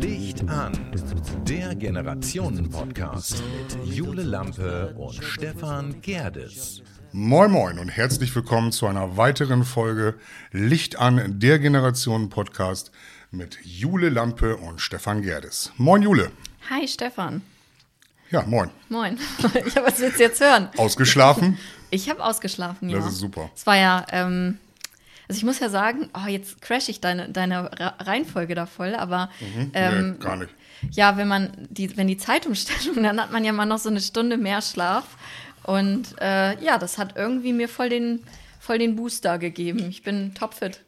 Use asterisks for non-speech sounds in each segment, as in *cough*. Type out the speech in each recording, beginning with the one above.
Licht an, der Generationen-Podcast mit Jule Lampe und Stefan Gerdes. Moin Moin und herzlich willkommen zu einer weiteren Folge Licht an, der Generationen-Podcast mit Jule Lampe und Stefan Gerdes. Moin Jule. Hi Stefan. Ja, moin. Moin. *laughs* Ja, was willst du jetzt hören? Ausgeschlafen? *laughs* Ich habe ausgeschlafen, ja. Das ist super. Es war ja, ähm, also ich muss ja sagen, oh, jetzt crash ich deine, deine Reihenfolge da voll, aber ähm, nee, gar nicht. ja, wenn man die, wenn die Zeitumstellung, *laughs* dann hat man ja mal noch so eine Stunde mehr Schlaf. Und äh, ja, das hat irgendwie mir voll den, voll den Booster gegeben. Ich bin topfit.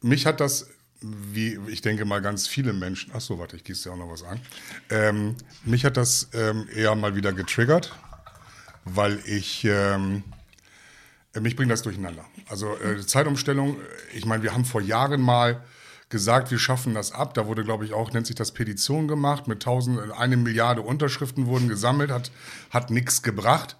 Mich hat das, wie ich denke mal ganz viele Menschen, ach so, warte, ich gieße dir auch noch was an. Ähm, mich hat das ähm, eher mal wieder getriggert, weil ich, ähm, äh, mich bringt das durcheinander. Also äh, Zeitumstellung, ich meine, wir haben vor Jahren mal gesagt, wir schaffen das ab. Da wurde, glaube ich, auch, nennt sich das Petition gemacht, mit tausend, äh, eine Milliarde Unterschriften wurden gesammelt, hat, hat nichts gebracht.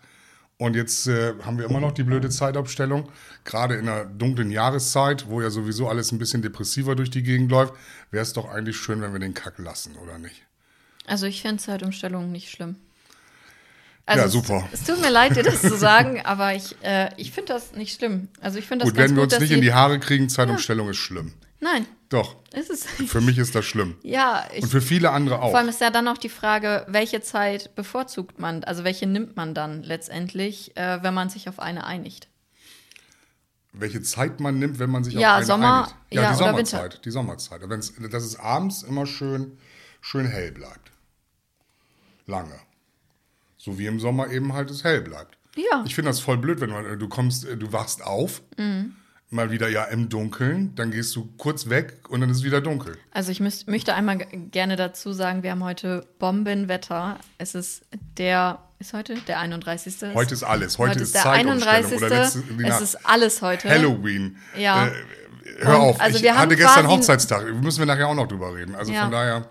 Und jetzt äh, haben wir immer noch die blöde Zeitabstellung, gerade in der dunklen Jahreszeit, wo ja sowieso alles ein bisschen depressiver durch die Gegend läuft, wäre es doch eigentlich schön, wenn wir den Kack lassen, oder nicht? Also ich finde Zeitumstellung nicht schlimm. Ja, es- super. Es, tut mir leid, dir das zu sagen, *laughs* aber ich, äh, ich finde das nicht schlimm. Also ich finde das Gut, ganz wenn wir gut, uns nicht in die Haare kriegen, Zeitumstellung ist schlimm. Nein, Doch, ist es für mich ist das schlimm. *laughs* Ja, ich, Und für viele andere vor allem auch. ist ja dann auch die Frage, welche Zeit bevorzugt man, also welche nimmt man dann letztendlich, äh, wenn man sich auf eine einigt. Welche Zeit man nimmt, wenn man sich Ja, auf eine Sommer- einigt. Ja, ja, die. Sommerzeit. Die Sommerzeit. Wenn's, dass es abends immer schön, schön hell bleibt. Lange. So wie im Sommer eben halt es hell bleibt. Ja. Ich finde das voll blöd, wenn man, du kommst, du wachst auf, Mhm. Mal wieder ja im Dunkeln, dann gehst du kurz weg und dann ist es wieder dunkel. Also ich müß, möchte einmal gerne dazu sagen, wir haben heute Bombenwetter. Es ist der, ist heute der 31. Heute ist alles. Heute, ist, der Zeitumstellung 31. oder letzte, es ist alles heute. Halloween. Ja. Äh, hör Und auf, also ich wir haben hatte gestern Hochzeitstag. Müssen wir nachher auch noch drüber reden. Also Ja. von daher.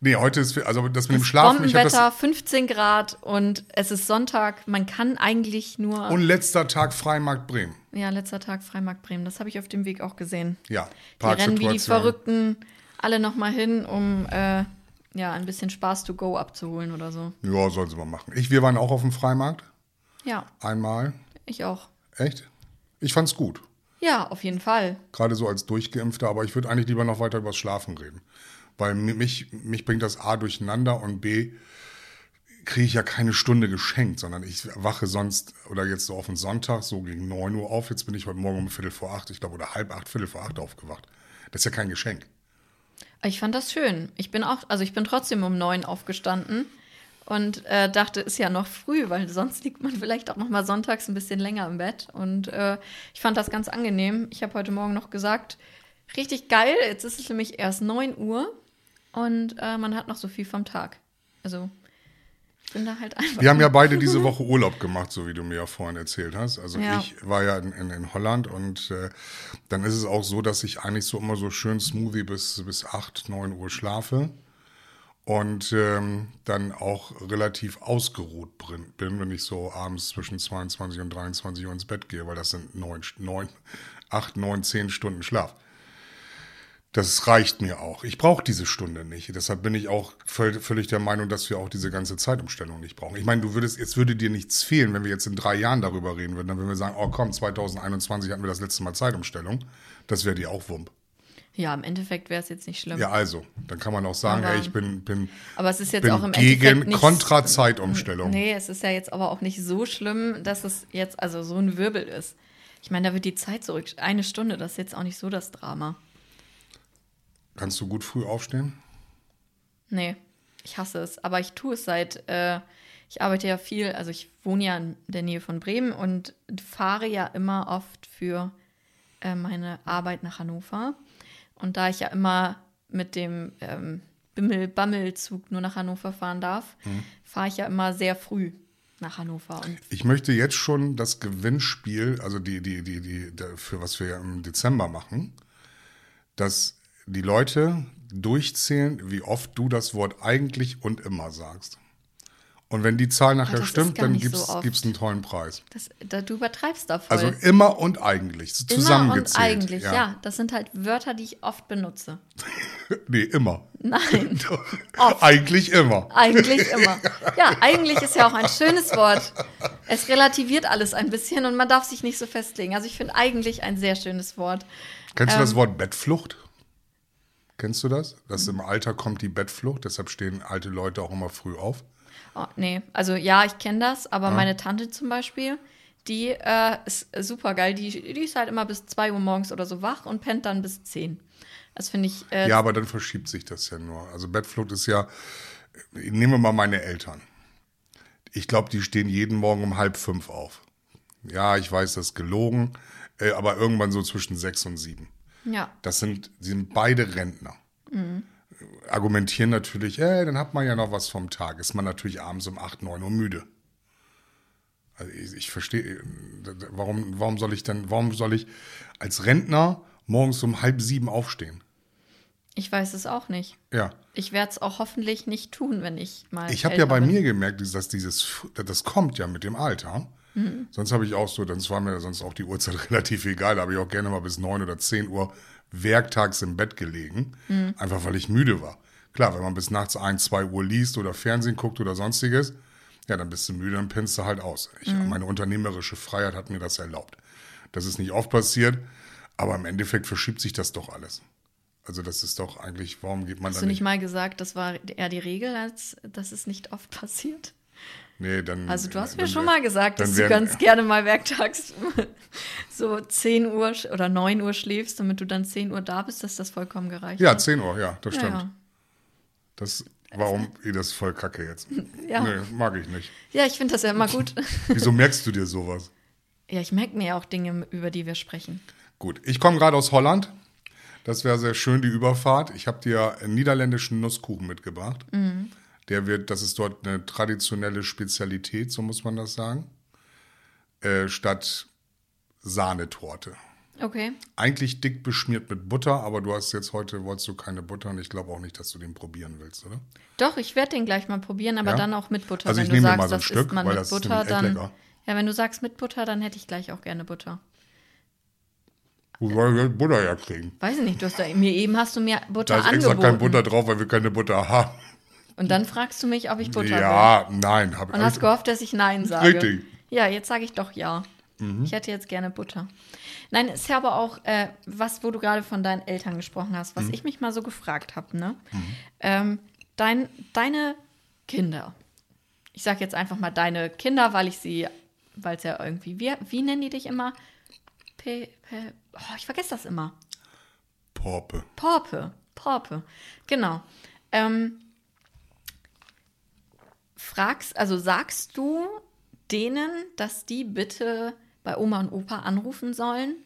Nee, heute ist, also das mit dem Schlafen, Bombenwetter, das. 15 Grad und es ist Sonntag. Man kann eigentlich nur. Und letzter Tag Freimarkt Bremen. ja, letzter Tag Freimarkt Bremen. Das habe ich auf dem Weg auch gesehen. Ja, Die rennen wie die. Verrückten alle nochmal hin, um äh, ja, ein bisschen Spaß to go abzuholen oder so. Ja, sollen sie mal machen. Ich, wir waren auch auf dem Freimarkt. Ja, Einmal. ich auch. Echt? Ich fand's gut. Ja, auf jeden Fall. Gerade so als Durchgeimpfter, aber ich würde eigentlich lieber noch weiter übers Schlafen reden. Weil mi- mich, mich bringt das A durcheinander und B kriege ich ja keine Stunde geschenkt, sondern ich wache sonst oder jetzt so auf den Sonntag so gegen 9 Uhr auf. Jetzt bin ich heute Morgen um Viertel vor acht, ich glaube, oder halb acht, Viertel vor acht aufgewacht. Das ist ja kein Geschenk. Ich fand das schön. Ich bin auch, also ich bin trotzdem um neun aufgestanden und äh, dachte, ist ja noch früh, weil sonst liegt man vielleicht auch noch mal sonntags ein bisschen länger im Bett. Und äh, ich fand das ganz angenehm. Ich habe heute Morgen noch gesagt, richtig geil. Jetzt ist es nämlich erst 9 Uhr und äh, man hat noch so viel vom Tag. Also ich bin da halt einfach. Wir haben ja beide diese *laughs* Woche Urlaub gemacht, so wie du mir ja vorhin erzählt hast. Also Ja. ich war ja in, in, in Holland und äh, dann ist es auch so, dass ich eigentlich so immer so schön smoothie bis, bis 8, 9 Uhr schlafe und ähm, dann auch relativ ausgeruht bin, wenn ich so abends zwischen 22 und 23 Uhr ins Bett gehe, weil das sind 9, 9 8, 9, 10 Stunden Schlaf. Das reicht mir auch. Ich brauche diese Stunde nicht. Deshalb bin ich auch völ- völlig der Meinung, dass wir auch diese ganze Zeitumstellung nicht brauchen. Ich meine, du würdest, jetzt würde dir nichts fehlen, wenn wir jetzt in drei Jahren darüber reden würden. Dann würden wir sagen, oh komm, 2021 hatten wir das letzte Mal Zeitumstellung. Das wäre dir auch Wump. Ja, im Endeffekt wäre es jetzt nicht schlimm. Ja, also, dann kann man auch sagen, Aber- hey, ich bin, bin, Aber es ist jetzt auch im gegen Endeffekt nicht. Kontra-Zeitumstellung. Nee, es ist ja jetzt aber auch nicht so schlimm, dass es jetzt also so ein Wirbel ist. Ich meine, da wird die Zeit zurück. Eine Stunde, das ist jetzt auch nicht so das Drama. Kannst du gut früh aufstehen? Nee, ich hasse es. Aber ich tue es seit, äh, ich arbeite ja viel, also ich wohne ja in der Nähe von Bremen und fahre ja immer oft für äh, meine Arbeit nach Hannover. Und da ich ja immer mit dem ähm, Bimmel-Bammel-Zug nur nach Hannover fahren darf, fahre ich ja immer sehr früh nach Hannover. Und Ich möchte jetzt schon das Gewinnspiel, also die, die, die, die, für was wir im Dezember machen, dass die Leute durchzählen, wie oft du das Wort eigentlich und immer sagst. Und wenn die Zahl nachher das ist stimmt, dann gibt so es oft. einen tollen Preis. Das, da, du übertreibst da voll. Also immer und eigentlich. so Immer und Zusammengezählt. eigentlich, ja. Das sind halt Wörter, die ich oft benutze. *laughs* Nee, immer. Nein, *laughs* Eigentlich immer. eigentlich immer. Ja, *laughs* eigentlich ist ja auch ein schönes Wort. Es relativiert alles ein bisschen und man darf sich nicht so festlegen. Also ich finde eigentlich ein sehr schönes Wort. Kennst Ähm. du das Wort Bettflucht? Kennst du das? Dass im Alter kommt die Bettflucht, deshalb stehen alte Leute auch immer früh auf. Oh, nee, also ja, ich kenne das, aber meine Tante zum Beispiel, die äh, ist super geil. Die, die ist halt immer bis 2 Uhr morgens oder so wach und pennt dann bis 10. Das finde ich. Äh, Ja, aber dann verschiebt sich das ja nur. Also Bettflucht ist ja, nehmen wir mal meine Eltern. Ich glaube, die stehen jeden Morgen um halb fünf auf. Ja, ich weiß, das ist gelogen, äh, aber irgendwann so zwischen sechs und sieben. Ja. Das sind, sie sind beide Rentner. Argumentieren natürlich, äh, dann hat man ja noch was vom Tag. Ist man natürlich abends um 8, 9 Uhr müde. Also ich, ich verstehe, äh, warum, warum soll ich denn, warum soll ich als Rentner morgens um halb sieben aufstehen? Ich weiß es auch nicht. Ja. Ich werde es auch hoffentlich nicht tun, wenn ich mal. Ich habe ja bei bin. mir gemerkt, dass dieses, das kommt ja mit dem Alter. Sonst habe ich auch so, dann war mir sonst auch die Uhrzeit *laughs* relativ egal, da habe ich auch gerne mal bis 9 oder 10 Uhr werktags im Bett gelegen, einfach weil ich müde war. Klar, wenn man bis nachts 1, 2 Uhr liest oder Fernsehen guckt oder sonstiges, ja, dann bist du müde, dann pennst du halt aus. Ich, Meine unternehmerische Freiheit hat mir das erlaubt. Das ist nicht oft passiert, aber im Endeffekt verschiebt sich das doch alles. Also das ist doch eigentlich, warum geht man Hast da du nicht? nicht mal gesagt, das war eher die Regel, als dass es nicht oft *laughs* passiert? Nee, dann, Also du hast mir schon wär- mal gesagt, dass dann du wär- ganz gerne mal werktags *laughs* so 10 Uhr oder 9 Uhr schläfst, damit du dann 10 Uhr da bist, dass das vollkommen gereicht Ja, hat. 10 Uhr, ja, das Ja, stimmt. ja. Das, warum, das ist voll kacke jetzt. *laughs* Ja. Nee, mag ich nicht. Ja, ich finde das ja immer gut. *laughs* Wieso merkst du dir sowas? ja, ich merke mir ja auch Dinge, über die wir sprechen. Gut, ich komme gerade aus Holland. Das wäre sehr schön, die Überfahrt. Ich habe dir einen niederländischen Nusskuchen mitgebracht. Mhm. Der wird, das ist dort eine traditionelle Spezialität, so muss man das sagen. Äh, statt Sahnetorte. Okay. Eigentlich dick beschmiert mit Butter, aber du hast jetzt heute, wolltest du keine Butter und ich glaube auch nicht, dass du den probieren willst, oder? Doch, ich werde den gleich mal probieren, aber Ja? dann auch mit Butter. Also wenn ich du nehme sagst, mal so ein das Stück, weil das ist Butter, echt dann. lecker. Ja, wenn du sagst mit Butter, dann hätte ich gleich auch gerne Butter. Wo soll ich jetzt Butter herkriegen? Weiß ich nicht, du hast da, mir eben hast du mir Butter Da ist extra angeboten. kein Butter drauf, weil wir keine Butter haben. Und dann fragst du mich, ob ich Butter will. ja, nein, habe Und hast gehofft, dass ich Nein sage. Richtig. Ja, jetzt sage ich doch ja. Mhm. Ich hätte jetzt gerne Butter. Nein, ist ja aber auch, äh, was, wo du gerade von deinen Eltern gesprochen hast, Mhm. was ich mich mal so gefragt habe, ne? Ähm, dein, deine Kinder. Ich sage jetzt einfach mal deine Kinder, weil ich sie, weil es ja irgendwie, wie, wie nennen die dich immer? P, P, oh, ich vergesse das immer. Porpe. Porpe. Porpe. Genau. Ähm, fragst, also sagst du denen, dass die bitte bei Oma und Opa anrufen sollen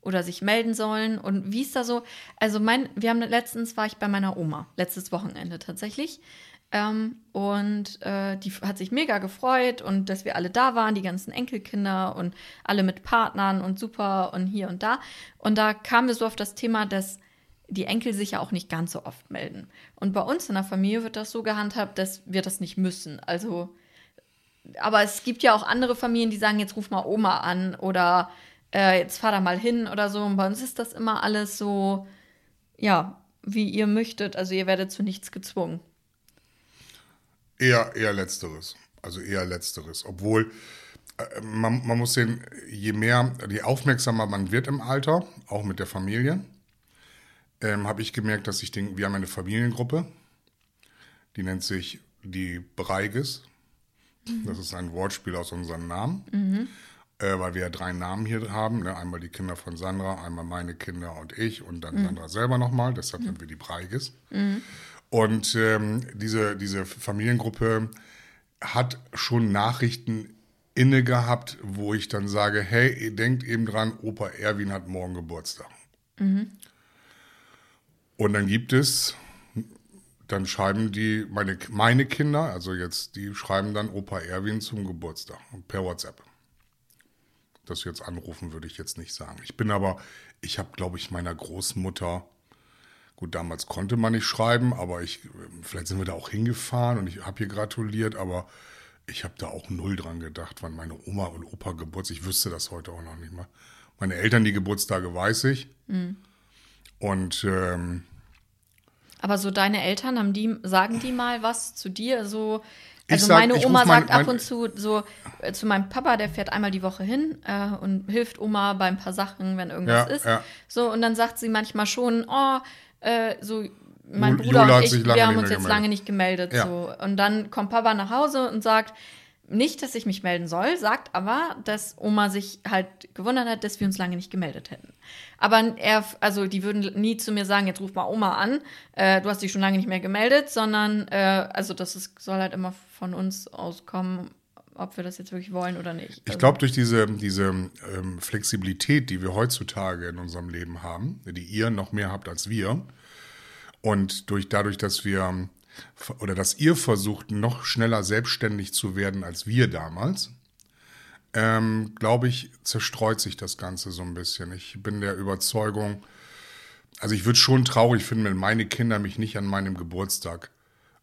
oder sich melden sollen? Und wie ist da so? Also mein, wir haben letztens war ich bei meiner Oma, letztes Wochenende tatsächlich. Ähm, und äh, die hat sich mega gefreut und dass wir alle da waren, die ganzen Enkelkinder und alle mit Partnern und super und hier und da. Und da kamen wir so auf das Thema, dass die Enkel sich ja auch nicht ganz so oft melden. Und bei uns in der Familie wird das so gehandhabt, dass wir das nicht müssen. Also, aber es gibt ja auch andere Familien, die sagen, jetzt ruf mal Oma an oder äh, jetzt fahr da mal hin oder so. Und bei uns ist das immer alles so, ja, wie ihr möchtet. Also ihr werdet zu nichts gezwungen. Eher, eher letzteres. Also eher letzteres. Obwohl, äh, man, man muss sehen, je mehr, je aufmerksamer man wird im Alter, auch mit der Familie, ähm, habe ich gemerkt, dass ich den, wir haben eine Familiengruppe, die nennt sich die Breiges. Das ist ein Wortspiel aus unserem Namen. Äh, weil wir ja drei Namen hier haben. Ne? Einmal die Kinder von Sandra, einmal meine Kinder und ich und dann Sandra selber nochmal. Deshalb sind wir die Breiges. Und ähm, diese, diese Familiengruppe hat schon Nachrichten inne gehabt, wo ich dann sage, hey, ihr denkt eben dran, Opa Erwin hat morgen Geburtstag. Und dann gibt es, dann schreiben die, meine, meine Kinder, also jetzt, die schreiben dann Opa Erwin zum Geburtstag per WhatsApp. Das jetzt anrufen würde ich jetzt nicht sagen. Ich bin aber, ich habe, glaube ich, meiner Großmutter, gut, damals konnte man nicht schreiben, aber ich, vielleicht sind wir da auch hingefahren und ich habe hier gratuliert, aber ich habe da auch null dran gedacht, wann meine Oma und Opa Geburtstag, ich wüsste das heute auch noch nicht mal. Meine Eltern, die Geburtstage weiß ich. Mhm. Und ähm, Aber so deine Eltern, haben die, sagen die mal was zu dir? So, also sag- meine Oma mein- sagt ab und zu so äh, zu meinem Papa, der fährt einmal die Woche hin äh, und hilft Oma bei ein paar Sachen, wenn irgendwas Ja, ist. ja. So, und dann sagt sie manchmal schon, oh, äh, so mein Bruder Jule hat und ich, wir haben uns jetzt gemeldet. lange nicht gemeldet. Ja. So. Und dann kommt Papa nach Hause und sagt, nicht, dass ich mich melden soll, sagt aber, dass Oma sich halt gewundert hat, dass wir uns lange nicht gemeldet hätten. Aber er, also die würden nie zu mir sagen, jetzt ruf mal Oma an, äh, du hast dich schon lange nicht mehr gemeldet, sondern äh, also das ist, soll halt immer von uns auskommen, ob wir das jetzt wirklich wollen oder nicht. Ich Also- glaube, durch diese, diese ähm, Flexibilität, die wir heutzutage in unserem Leben haben, die ihr noch mehr habt als wir, und durch dadurch, dass wir oder dass ihr versucht, noch schneller selbstständig zu werden als wir damals, ähm, glaube ich, zerstreut sich das Ganze so ein bisschen. Ich bin der Überzeugung, also ich würde schon traurig finden, wenn meine Kinder mich nicht an meinem Geburtstag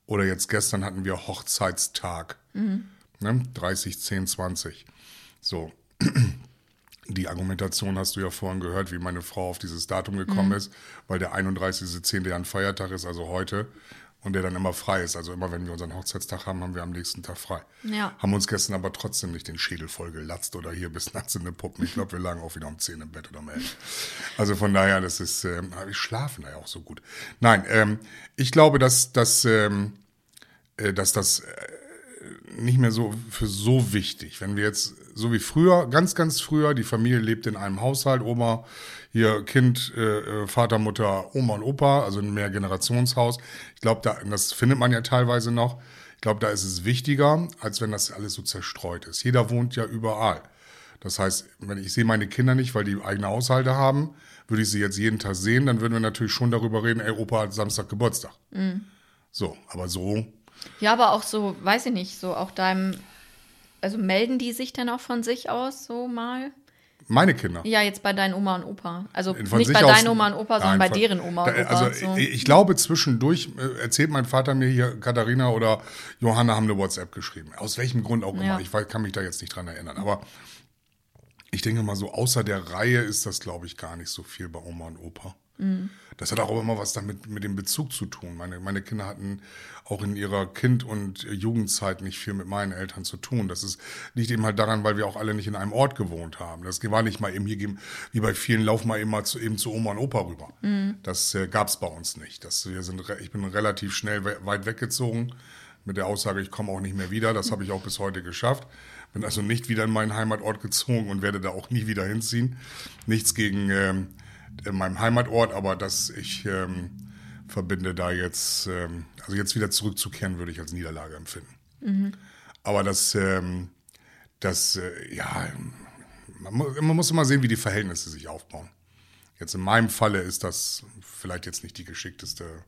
oder jetzt gestern hatten wir Hochzeitstag, ne, 30, 10, 20. So, *clears throat* die Argumentation hast du ja vorhin gehört, wie meine Frau auf dieses Datum gekommen ist, weil der 31.10. ja ein Feiertag ist, also heute, und der dann immer frei ist. Also immer, wenn wir unseren Hochzeitstag haben, haben wir am nächsten Tag frei. Ja. Haben uns gestern aber trotzdem nicht den Schädel voll gelatzt oder hier bis nachts in den Puppen. Ich glaube, wir lagen auch wieder um 10 im Bett oder um 11. Also von daher, das ist, ähm, wir schlafen da ja auch so gut. Nein, ähm, ich glaube, dass, dass, ähm, äh, dass das äh, nicht mehr so für so wichtig. Wenn wir jetzt, so wie früher, ganz, ganz früher, die Familie lebt in einem Haushalt, Oma, hier Kind, äh, äh, Vater, Mutter, Oma und Opa, also ein Mehrgenerationshaus. Ich glaube, da, das findet man ja teilweise noch. Ich glaube, da ist es wichtiger, als wenn das alles so zerstreut ist. Jeder wohnt ja überall. Das heißt, wenn ich sehe meine Kinder nicht, weil die eigene Haushalte haben, würde ich sie jetzt jeden Tag sehen, dann würden wir natürlich schon darüber reden, ey, Opa hat Samstag Geburtstag. So, aber so Ja, aber auch so, weiß ich nicht, so auch deinem, also melden die sich dann auch von sich aus so mal? Meine Kinder. Ja, jetzt bei deinen Oma und Opa. Also Von nicht bei deinen Oma und Opa, sondern Nein, bei deren Oma und Opa. Also so. ich, glaube, zwischendurch äh, erzählt mein Vater mir hier, Katharina oder Johanna haben eine WhatsApp geschrieben. Aus welchem Grund auch immer. Ja. Ich kann mich da jetzt nicht dran erinnern. Aber ich denke mal so, außer der Reihe ist das, glaube ich, gar nicht so viel bei Oma und Opa. Mhm. Das hat auch immer was damit mit dem Bezug zu tun. Meine, meine Kinder hatten auch in ihrer Kind- und Jugendzeit nicht viel mit meinen Eltern zu tun. Das ist, liegt eben halt daran, weil wir auch alle nicht in einem Ort gewohnt haben. Das war nicht mal eben hier, wie bei vielen, lauf mal eben mal zu, eben zu Oma und Opa rüber. Das äh, gab es bei uns nicht. Das, wir sind, ich bin relativ schnell we weit weggezogen mit der Aussage, ich komme auch nicht mehr wieder. Das habe ich auch bis heute geschafft. Bin also nicht wieder in meinen Heimatort gezogen und werde da auch nie wieder hinziehen. Nichts gegen ähm, in meinem Heimatort, aber dass ich ähm, verbinde da jetzt, ähm, also jetzt wieder zurückzukehren, würde ich als Niederlage empfinden. Aber das, ähm, das, äh, ja, man, man muss immer sehen, wie die Verhältnisse sich aufbauen. Jetzt in meinem Falle ist das vielleicht jetzt nicht die geschickteste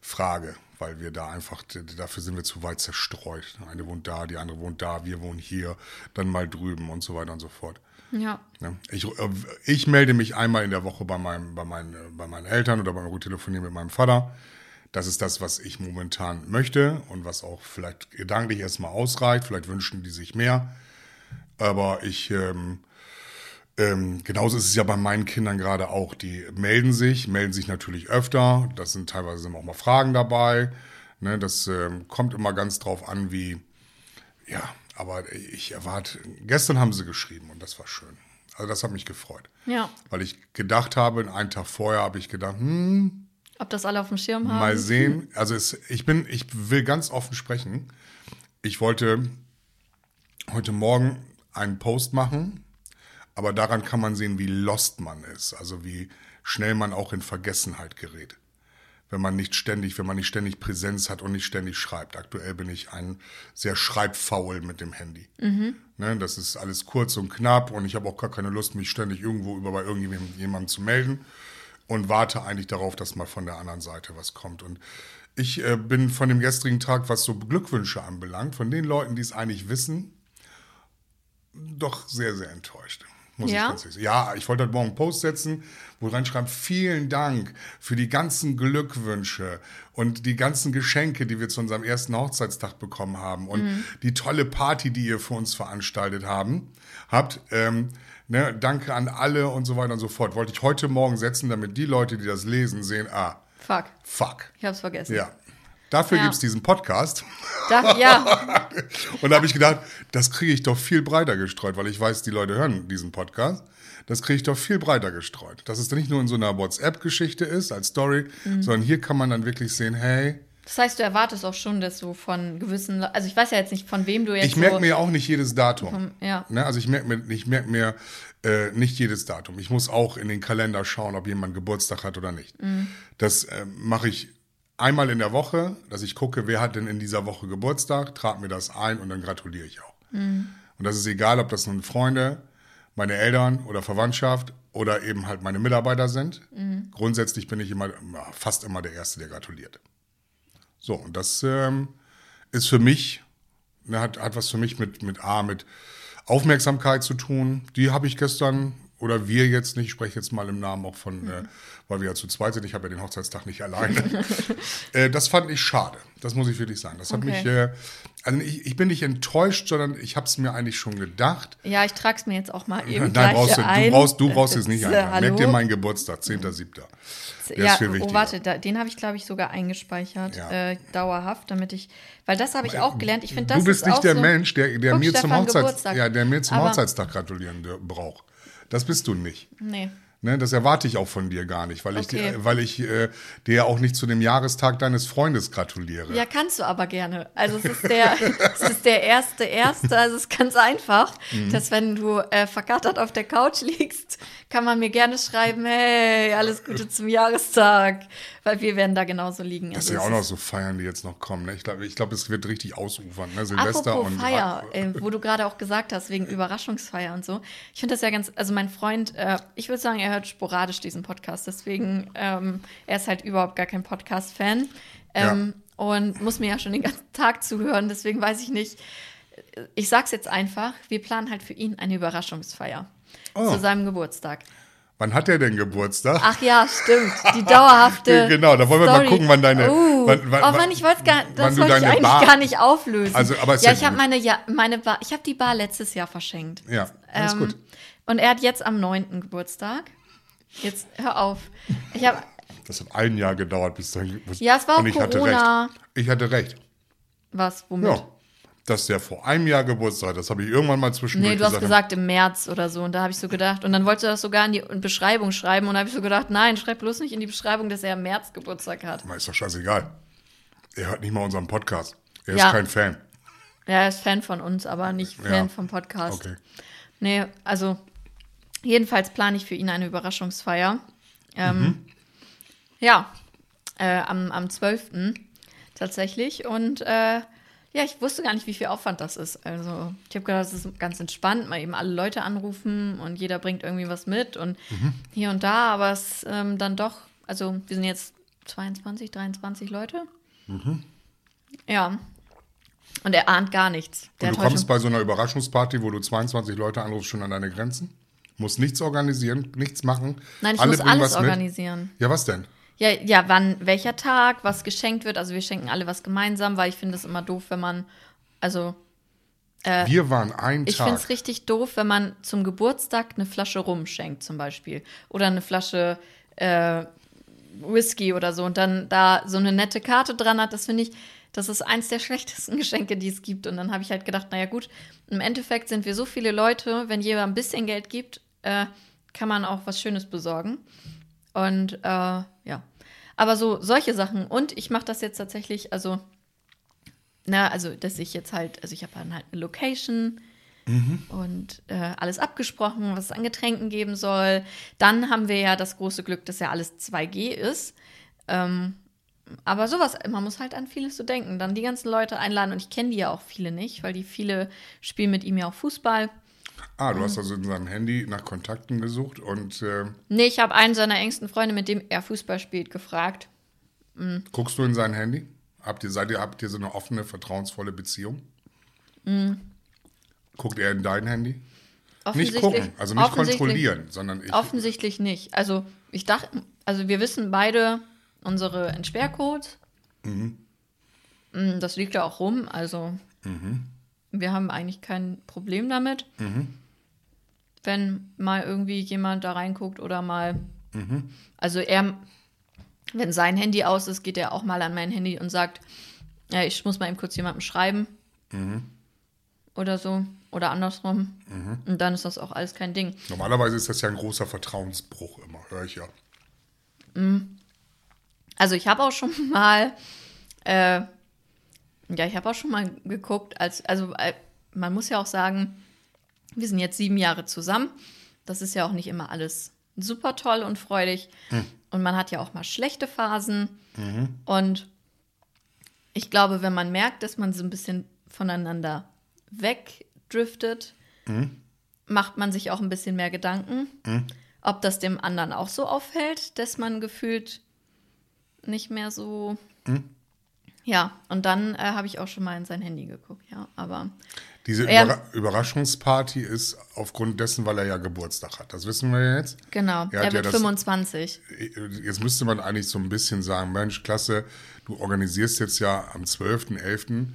Frage, weil wir da einfach, dafür sind wir zu weit zerstreut. Eine wohnt da, die andere wohnt da, wir wohnen hier, dann mal drüben und so weiter und so fort. Ja. Ja, Ich, äh, ich melde mich einmal in der Woche bei, meinem, bei, meinen, äh, bei meinen Eltern oder beim Telefonieren mit meinem Vater. Das ist das, was ich momentan möchte und was auch vielleicht gedanklich erstmal ausreicht. Vielleicht wünschen die sich mehr. Aber ich, ähm, ähm, genauso ist es ja bei meinen Kindern gerade auch. Die melden sich, melden sich natürlich öfter. Das sind teilweise sind auch mal Fragen dabei. Ne, das ähm, kommt immer ganz drauf an, wie, ja, aber ich erwarte, gestern haben sie geschrieben und das war schön. Also das hat mich gefreut. Ja. Weil ich gedacht habe, einen Tag vorher habe ich gedacht, hm, Ob das alle auf dem Schirm haben? mal sehen. Also es, ich bin, ich will ganz offen sprechen. Ich wollte heute Morgen einen Post machen, aber daran kann man sehen, wie lost man ist. Also wie schnell man auch in Vergessenheit gerät. Wenn man nicht ständig, wenn man nicht ständig Präsenz hat und nicht ständig schreibt. Aktuell bin ich ein sehr schreibfaul mit dem Handy. Ne, das ist alles kurz und knapp und ich habe auch gar keine Lust, mich ständig irgendwo über bei irgendjemandem zu melden und warte eigentlich darauf, dass mal von der anderen Seite was kommt. Und ich äh, bin von dem gestrigen Tag, was so Glückwünsche anbelangt, von den Leuten, die es eigentlich wissen, doch sehr, sehr enttäuscht. Muss Ja? ich ganz ehrlich sagen. Ja, ich wollte heute Morgen einen Post setzen, wo reinschreiben, vielen Dank für die ganzen Glückwünsche und die ganzen Geschenke, die wir zu unserem ersten Hochzeitstag bekommen haben und Mhm. die tolle Party, die ihr für uns veranstaltet haben, habt. Ähm, ne, danke an alle und so weiter und so fort. Wollte ich heute Morgen setzen, damit die Leute, die das lesen, sehen, ah, Fuck, fuck. ich hab's vergessen. Ja. Dafür Ja. gibt's diesen Podcast. Da, ja, *laughs* Und da habe ich gedacht, das kriege ich doch viel breiter gestreut, weil ich weiß, die Leute hören diesen Podcast. Das kriege ich doch viel breiter gestreut. Dass es nicht nur in so einer WhatsApp-Geschichte ist, als Story, Mhm. sondern hier kann man dann wirklich sehen, hey, das heißt, du erwartest auch schon, dass du von gewissen, also ich weiß ja jetzt nicht, von wem du jetzt ich merke so, mir auch nicht jedes Datum. Ja. Ne? Also ich merke mir, ich merk mir äh, nicht jedes Datum. Ich muss auch in den Kalender schauen, ob jemand Geburtstag hat oder nicht. Mhm. Das äh, mache ich einmal in der Woche, dass ich gucke, wer hat denn in dieser Woche Geburtstag, trage mir das ein und dann gratuliere ich auch. Mhm. Und das ist egal, ob das nun Freunde, meine Eltern oder Verwandtschaft oder eben halt meine Mitarbeiter sind. Mhm. Grundsätzlich bin ich immer, fast immer der Erste, der gratuliert. So, und das ähm, ist für mich, ne, hat, hat was für mich mit, mit A, mit Aufmerksamkeit zu tun. Die habe ich gestern, oder wir jetzt nicht, ich spreche jetzt mal im Namen auch von, äh, weil wir ja zu zweit sind, ich habe ja den Hochzeitstag nicht alleine. *laughs* äh, das fand ich schade, das muss ich wirklich sagen. Das hat Okay. mich, äh, also ich, ich bin nicht enttäuscht, sondern ich habe es mir eigentlich schon gedacht. ja, ich trag's mir jetzt auch mal eben Nein, brauchst du, ein. du brauchst, du brauchst es nicht. *laughs* Hallo? Merk dir meinen Geburtstag, 10.7. Der ja, ist viel oh, wichtiger. warte, da, den habe ich, glaube ich, sogar eingespeichert, Ja. äh, dauerhaft, damit ich, weil das habe ich auch gelernt. Ich finde, das du bist ist nicht der so, Mensch, der, der Guck, mir zum Stefan, Hochzeits, ja, der mir zum Hochzeitstag gratulieren braucht. Das bist du nicht. Nee. Ne, das erwarte ich auch von dir gar nicht, weil ich, Okay. dir- weil ich äh, dir ja auch nicht zu dem Jahrestag deines Freundes gratuliere. Ja, kannst du aber gerne. Also es ist der, *laughs* es ist der erste, erste. Also es ist ganz einfach, Mhm. dass wenn du äh, verkattert auf der Couch liegst, kann man mir gerne schreiben, hey, alles Gute zum Jahrestag, weil wir werden da genauso liegen. Das Also sind ja auch noch so Feiern, die jetzt noch kommen. Ne? Ich glaube, ich glaub, es wird richtig ausufern. Ne? Silvester Apropos und Feier, äh, wo du gerade auch gesagt hast, wegen Überraschungsfeier und so. Ich finde das ja ganz, also mein Freund, äh, ich würde sagen, er hört sporadisch diesen Podcast, deswegen, ähm, er ist halt überhaupt gar kein Podcast-Fan ähm, und muss mir ja schon den ganzen Tag zuhören, deswegen weiß ich nicht. Ich sag's jetzt einfach, wir planen halt für ihn eine Überraschungsfeier Oh. zu seinem Geburtstag. Wann hat er denn Geburtstag? Ach ja, stimmt, die dauerhafte. *laughs* Genau, da wollen wir mal Story. gucken, wann deine- Uh, wann- wann- oh Mann, ich wollte gar, das wollte ich eigentlich Bar- gar nicht auflösen. Also, aber ja, ja ich habe meine, ja, meine Bar, ich habe die Bar letztes Jahr verschenkt. Ja, alles Ähm, gut. Und er hat jetzt am 9. Geburtstag. Jetzt hör auf. Ich habe Das hat ein Jahr gedauert, bis dann. Bis, Ja, es war auch und ich hatte Corona. recht. Ich hatte recht. was, womit? Ja. Dass der vor einem Jahr Geburtstag hat, das habe ich irgendwann mal zwischendurch Nee, du hast gesagt. gesagt im März oder so. Und da habe ich so gedacht. Und dann wollte er das sogar in die Beschreibung schreiben. Und da habe ich so gedacht, nein, schreib bloß nicht in die Beschreibung, dass er im März Geburtstag hat. Ist doch scheißegal. Er hört nicht mal unseren Podcast. Er Ja. ist kein Fan. Ja, er ist Fan von uns, aber nicht Fan Ja. vom Podcast. Okay. Nee, also jedenfalls plane ich für ihn eine Überraschungsfeier. Ähm, Mhm. Ja, äh, am, am 12. tatsächlich. Und äh, ja, ich wusste gar nicht, wie viel Aufwand das ist. Also ich habe gedacht, das ist ganz entspannt, mal eben alle Leute anrufen und jeder bringt irgendwie was mit und Mhm. hier und da, aber es ähm, dann doch, also wir sind jetzt 22, 23 Leute. Ja. Und er ahnt gar nichts. Der Mhm. Und du kommst bei so einer Überraschungsparty, wo du 22 Leute anrufst, schon an deine Grenzen? Musst nichts organisieren, nichts machen. Nein, ich Alle muss alles was mit. organisieren. Ja, was denn? Ja, ja, wann, welcher Tag, was geschenkt wird. Also wir schenken alle was gemeinsam, weil ich finde es immer doof, wenn man, also Wir waren ein ich finde Tag. es richtig doof, wenn man zum Geburtstag eine Flasche Rum schenkt zum Beispiel. Oder eine Flasche äh, Whisky oder so und dann da so eine nette Karte dran hat. Das finde ich, das ist eins der *laughs* schlechtesten Geschenke, die es gibt. Und dann habe ich halt gedacht, naja gut, im Endeffekt sind wir so viele Leute, wenn jeder ein bisschen Geld gibt, äh, kann man auch was Schönes besorgen. Und äh, ja. Aber so solche Sachen. Und ich mache das jetzt tatsächlich, also, na, also, dass ich jetzt halt, also ich habe dann halt eine Location und äh, alles abgesprochen, was es an Getränken geben soll. Dann haben wir ja das große Glück, dass ja alles 2G ist. Ähm, aber sowas, man muss halt an vieles so denken. Dann die ganzen Leute einladen und ich kenne die ja auch viele nicht, weil die viele spielen mit ihm ja auch Fußball. Ah, du hast also in seinem Handy nach Kontakten gesucht und äh, Nee, ich habe einen seiner engsten Freunde, mit dem er Fußball spielt, gefragt. guckst du in sein Handy? Habt ihr, seid ihr, habt ihr so eine offene, vertrauensvolle Beziehung? Mhm. Guckt er in dein Handy? Nicht gucken, also nicht kontrollieren, sondern ich. Offensichtlich nicht. Also ich dachte, also wir wissen beide unsere Entsperrcodes. Mhm. Das liegt ja auch rum, also mhm. Wir haben eigentlich kein Problem damit, mhm. wenn mal irgendwie jemand da reinguckt oder mal. Mhm. Also er, wenn sein Handy aus ist, geht er auch mal an mein Handy und sagt, ja, ich muss mal eben kurz jemandem schreiben. Mhm. Oder so. Oder andersrum. Mhm. Und dann ist das auch alles kein Ding. Normalerweise ist das ja ein großer Vertrauensbruch immer, höre ich ja. Mhm. Also ich habe auch schon *laughs* mal, äh, ja, ich habe auch schon mal geguckt, als, also äh, man muss ja auch sagen, wir sind jetzt sieben Jahre zusammen. Das ist ja auch nicht immer alles super toll und freudig. Mhm. Und man hat ja auch mal schlechte Phasen. Mhm. Und ich glaube, wenn man merkt, dass man so ein bisschen voneinander wegdriftet, mhm. macht man sich auch ein bisschen mehr Gedanken, mhm. ob das dem anderen auch so auffällt, dass man gefühlt nicht mehr so. Mhm. Ja, und dann äh, habe ich auch schon mal in sein Handy geguckt, ja, aber. Diese Überra Überraschungsparty ist aufgrund dessen, weil er ja Geburtstag hat. Das wissen wir jetzt. Genau, er, er wird ja das, 25. Jetzt müsste man eigentlich so ein bisschen sagen, Mensch, klasse, du organisierst jetzt ja am 12.11.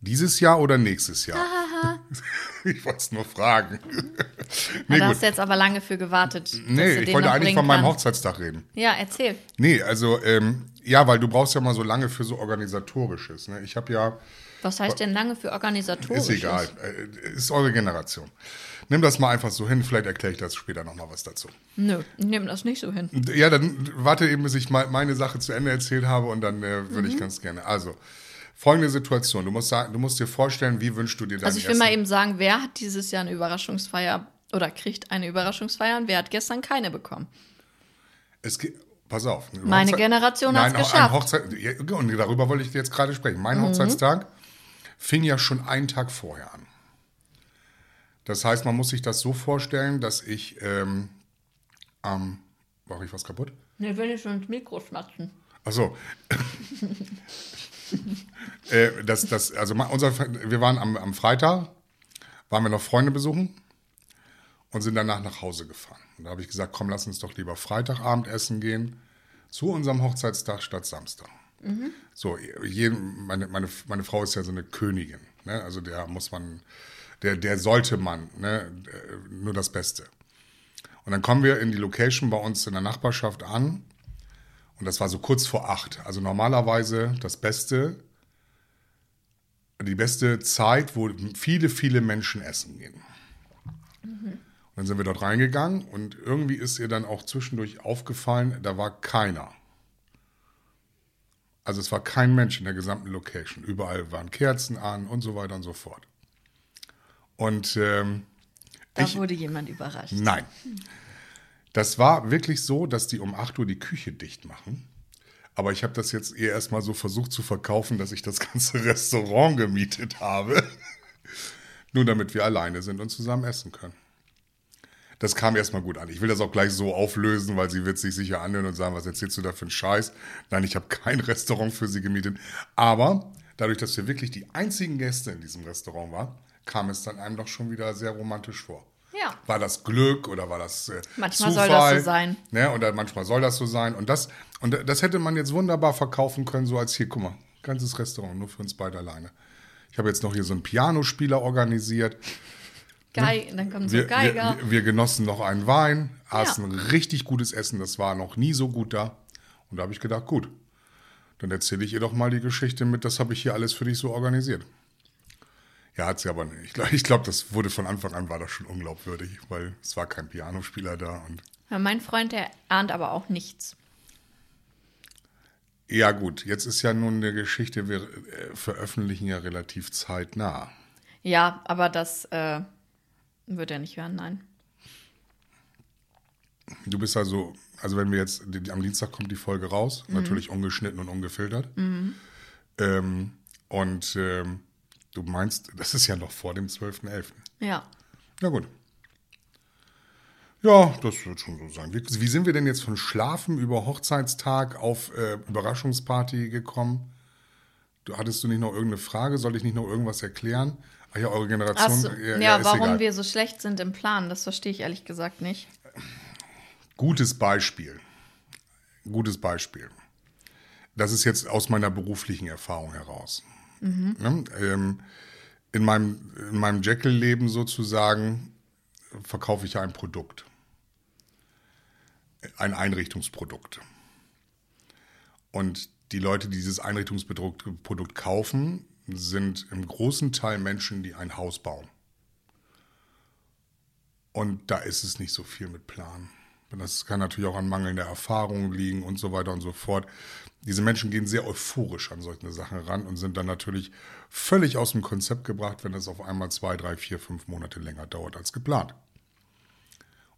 dieses Jahr oder nächstes Jahr? *laughs* ich wollte es nur fragen. *laughs* nee, da hast du jetzt aber lange für gewartet. Nee, ich wollte eigentlich von meinem Hochzeitstag reden. Ja, erzähl. Nee, also, ähm, ja, weil du brauchst ja mal so lange für so Organisatorisches. Ne? Ich habe ja was heißt denn lange für organisatorisch? Ist egal. Äh, ist eure Generation. Nimm das mal einfach so hin, vielleicht erkläre ich das später nochmal was dazu. Nö, nimm das nicht so hin. Ja, dann warte eben, bis ich meine Sache zu Ende erzählt habe und dann äh, würde mhm. ich ganz gerne. Also, folgende Situation. Du musst, sagen, du musst dir vorstellen, wie wünschst du dir das? Also, ich will Essen? mal eben sagen, wer hat dieses Jahr eine Überraschungsfeier oder kriegt eine Überraschungsfeier und wer hat gestern keine bekommen? Es geht. Pass auf. Meine Hochzeit, Generation hat es geschafft. Hochzeit, ja, und darüber wollte ich jetzt gerade sprechen. Mein mhm. Hochzeitstag fing ja schon einen Tag vorher an. Das heißt, man muss sich das so vorstellen, dass ich ähm, ähm, war ich was kaputt? Ne, wenn ich schon ins Mikro schmatzen. Achso. *laughs* *laughs* äh, das, das, also unser, wir waren am, am Freitag, waren wir noch Freunde besuchen und sind danach nach Hause gefahren. Und da habe ich gesagt, komm, lass uns doch lieber Freitagabend essen gehen zu unserem Hochzeitstag statt Samstag. Mhm. So, jeden, meine, meine, meine Frau ist ja so eine Königin. Ne? Also der muss man, der, der sollte man, ne? nur das Beste. Und dann kommen wir in die Location bei uns in der Nachbarschaft an. Und das war so kurz vor acht. Also normalerweise das Beste, die beste Zeit, wo viele, viele Menschen essen gehen. Mhm. Und dann sind wir dort reingegangen und irgendwie ist ihr dann auch zwischendurch aufgefallen, da war keiner. Also es war kein Mensch in der gesamten Location. Überall waren Kerzen an und so weiter und so fort. Und ähm, da ich, wurde jemand überrascht. Nein. Das war wirklich so, dass die um 8 Uhr die Küche dicht machen. Aber ich habe das jetzt eher erstmal so versucht zu verkaufen, dass ich das *laughs* ganze Restaurant gemietet habe. *laughs* Nur damit wir alleine sind und zusammen essen können. Das kam erstmal gut an. Ich will das auch gleich so auflösen, weil sie wird sich sicher anhören und sagen, was erzählst du da für einen Scheiß? Nein, ich habe kein *laughs* Restaurant für sie gemietet. Aber dadurch, dass wir wirklich die einzigen Gäste in diesem Restaurant waren, kam es dann einem doch schon wieder sehr romantisch vor. Ja. War das Glück oder war das äh, Manchmal Zufall? soll das so sein. Ne? Oder manchmal soll das so sein. Und das, und das hätte man jetzt wunderbar verkaufen können, so als hier, guck mal, ganzes Restaurant, nur für uns beide alleine. Ich habe jetzt noch hier so einen Pianospieler organisiert. Geil, dann kommen so wir, Geiger. Wir, wir, genossen noch einen Wein, aßen ja. richtig gutes Essen, das war noch nie so gut da. Und da habe ich gedacht, gut, dann erzähle ich ihr doch mal die Geschichte mit, das habe ich hier alles für dich so organisiert. Ja, hat sie aber nicht. Ich glaube, glaub, das wurde von Anfang an war das schon unglaubwürdig, weil es war kein Pianospieler da. Und ja, mein Freund, der ahnt aber auch nichts. Ja gut, jetzt ist ja nun eine Geschichte, wir äh, veröffentlichen ja relativ zeitnah. Ja, aber das äh, wird er nicht hören, nein. Du bist also, also wenn wir jetzt, am Dienstag kommt die Folge raus, mhm. natürlich ungeschnitten und ungefiltert. Mhm. Ähm, und ähm, du meinst, das ist ja noch vor dem 12.11. Ja. Na gut. Ja, das wird schon so sein. Wie, wie, sind wir denn jetzt von Schlafen über Hochzeitstag auf äh, Überraschungsparty gekommen? Du, hattest du nicht noch irgendeine Frage? Soll ich nicht noch irgendwas erklären? Ach ja, eure Generation. so, ja, ist warum egal. wir so schlecht sind im Plan, das verstehe ich ehrlich gesagt nicht. Gutes Beispiel. Gutes Beispiel. Das ist jetzt aus meiner beruflichen Erfahrung heraus. Ne? Ähm, in meinem, in meinem Jekyll-Leben sozusagen verkaufe ich ja ein Produkt. Ein Einrichtungsprodukt. Und die Leute, die dieses Einrichtungsprodukt Produkt kaufen, sind im großen Teil Menschen, die ein Haus bauen. Und da ist es nicht so viel mit Plan. Das kann natürlich auch an mangelnder Erfahrung liegen und so weiter und so fort. Diese Menschen gehen sehr euphorisch an solche Sachen ran und sind dann natürlich völlig aus dem Konzept gebracht, wenn es auf einmal zwei, drei, vier, fünf Monate länger dauert als geplant.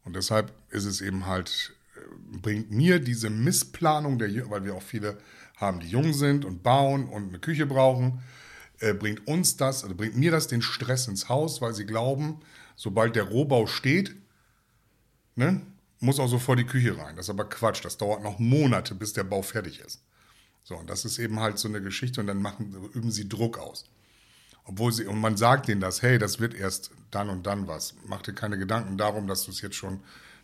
Und deshalb ist es eben halt, äh, bringt mir diese Missplanung, der, weil wir auch viele haben, die jung sind und bauen und eine Küche brauchen, äh, bringt uns das, also bringt mir das den Stress ins Haus, weil sie glauben, sobald der Rohbau steht, ne, muss auch sofort die Küche rein. Das ist aber Quatsch. Das dauert noch Monate, bis der Bau fertig ist. So, und das ist eben halt so eine Geschichte und dann machen, üben sie Druck aus. Obwohl sie, und man sagt denen das, hey, das wird erst dann und dann was. Mach dir keine Gedanken darum, dass du es jetzt schon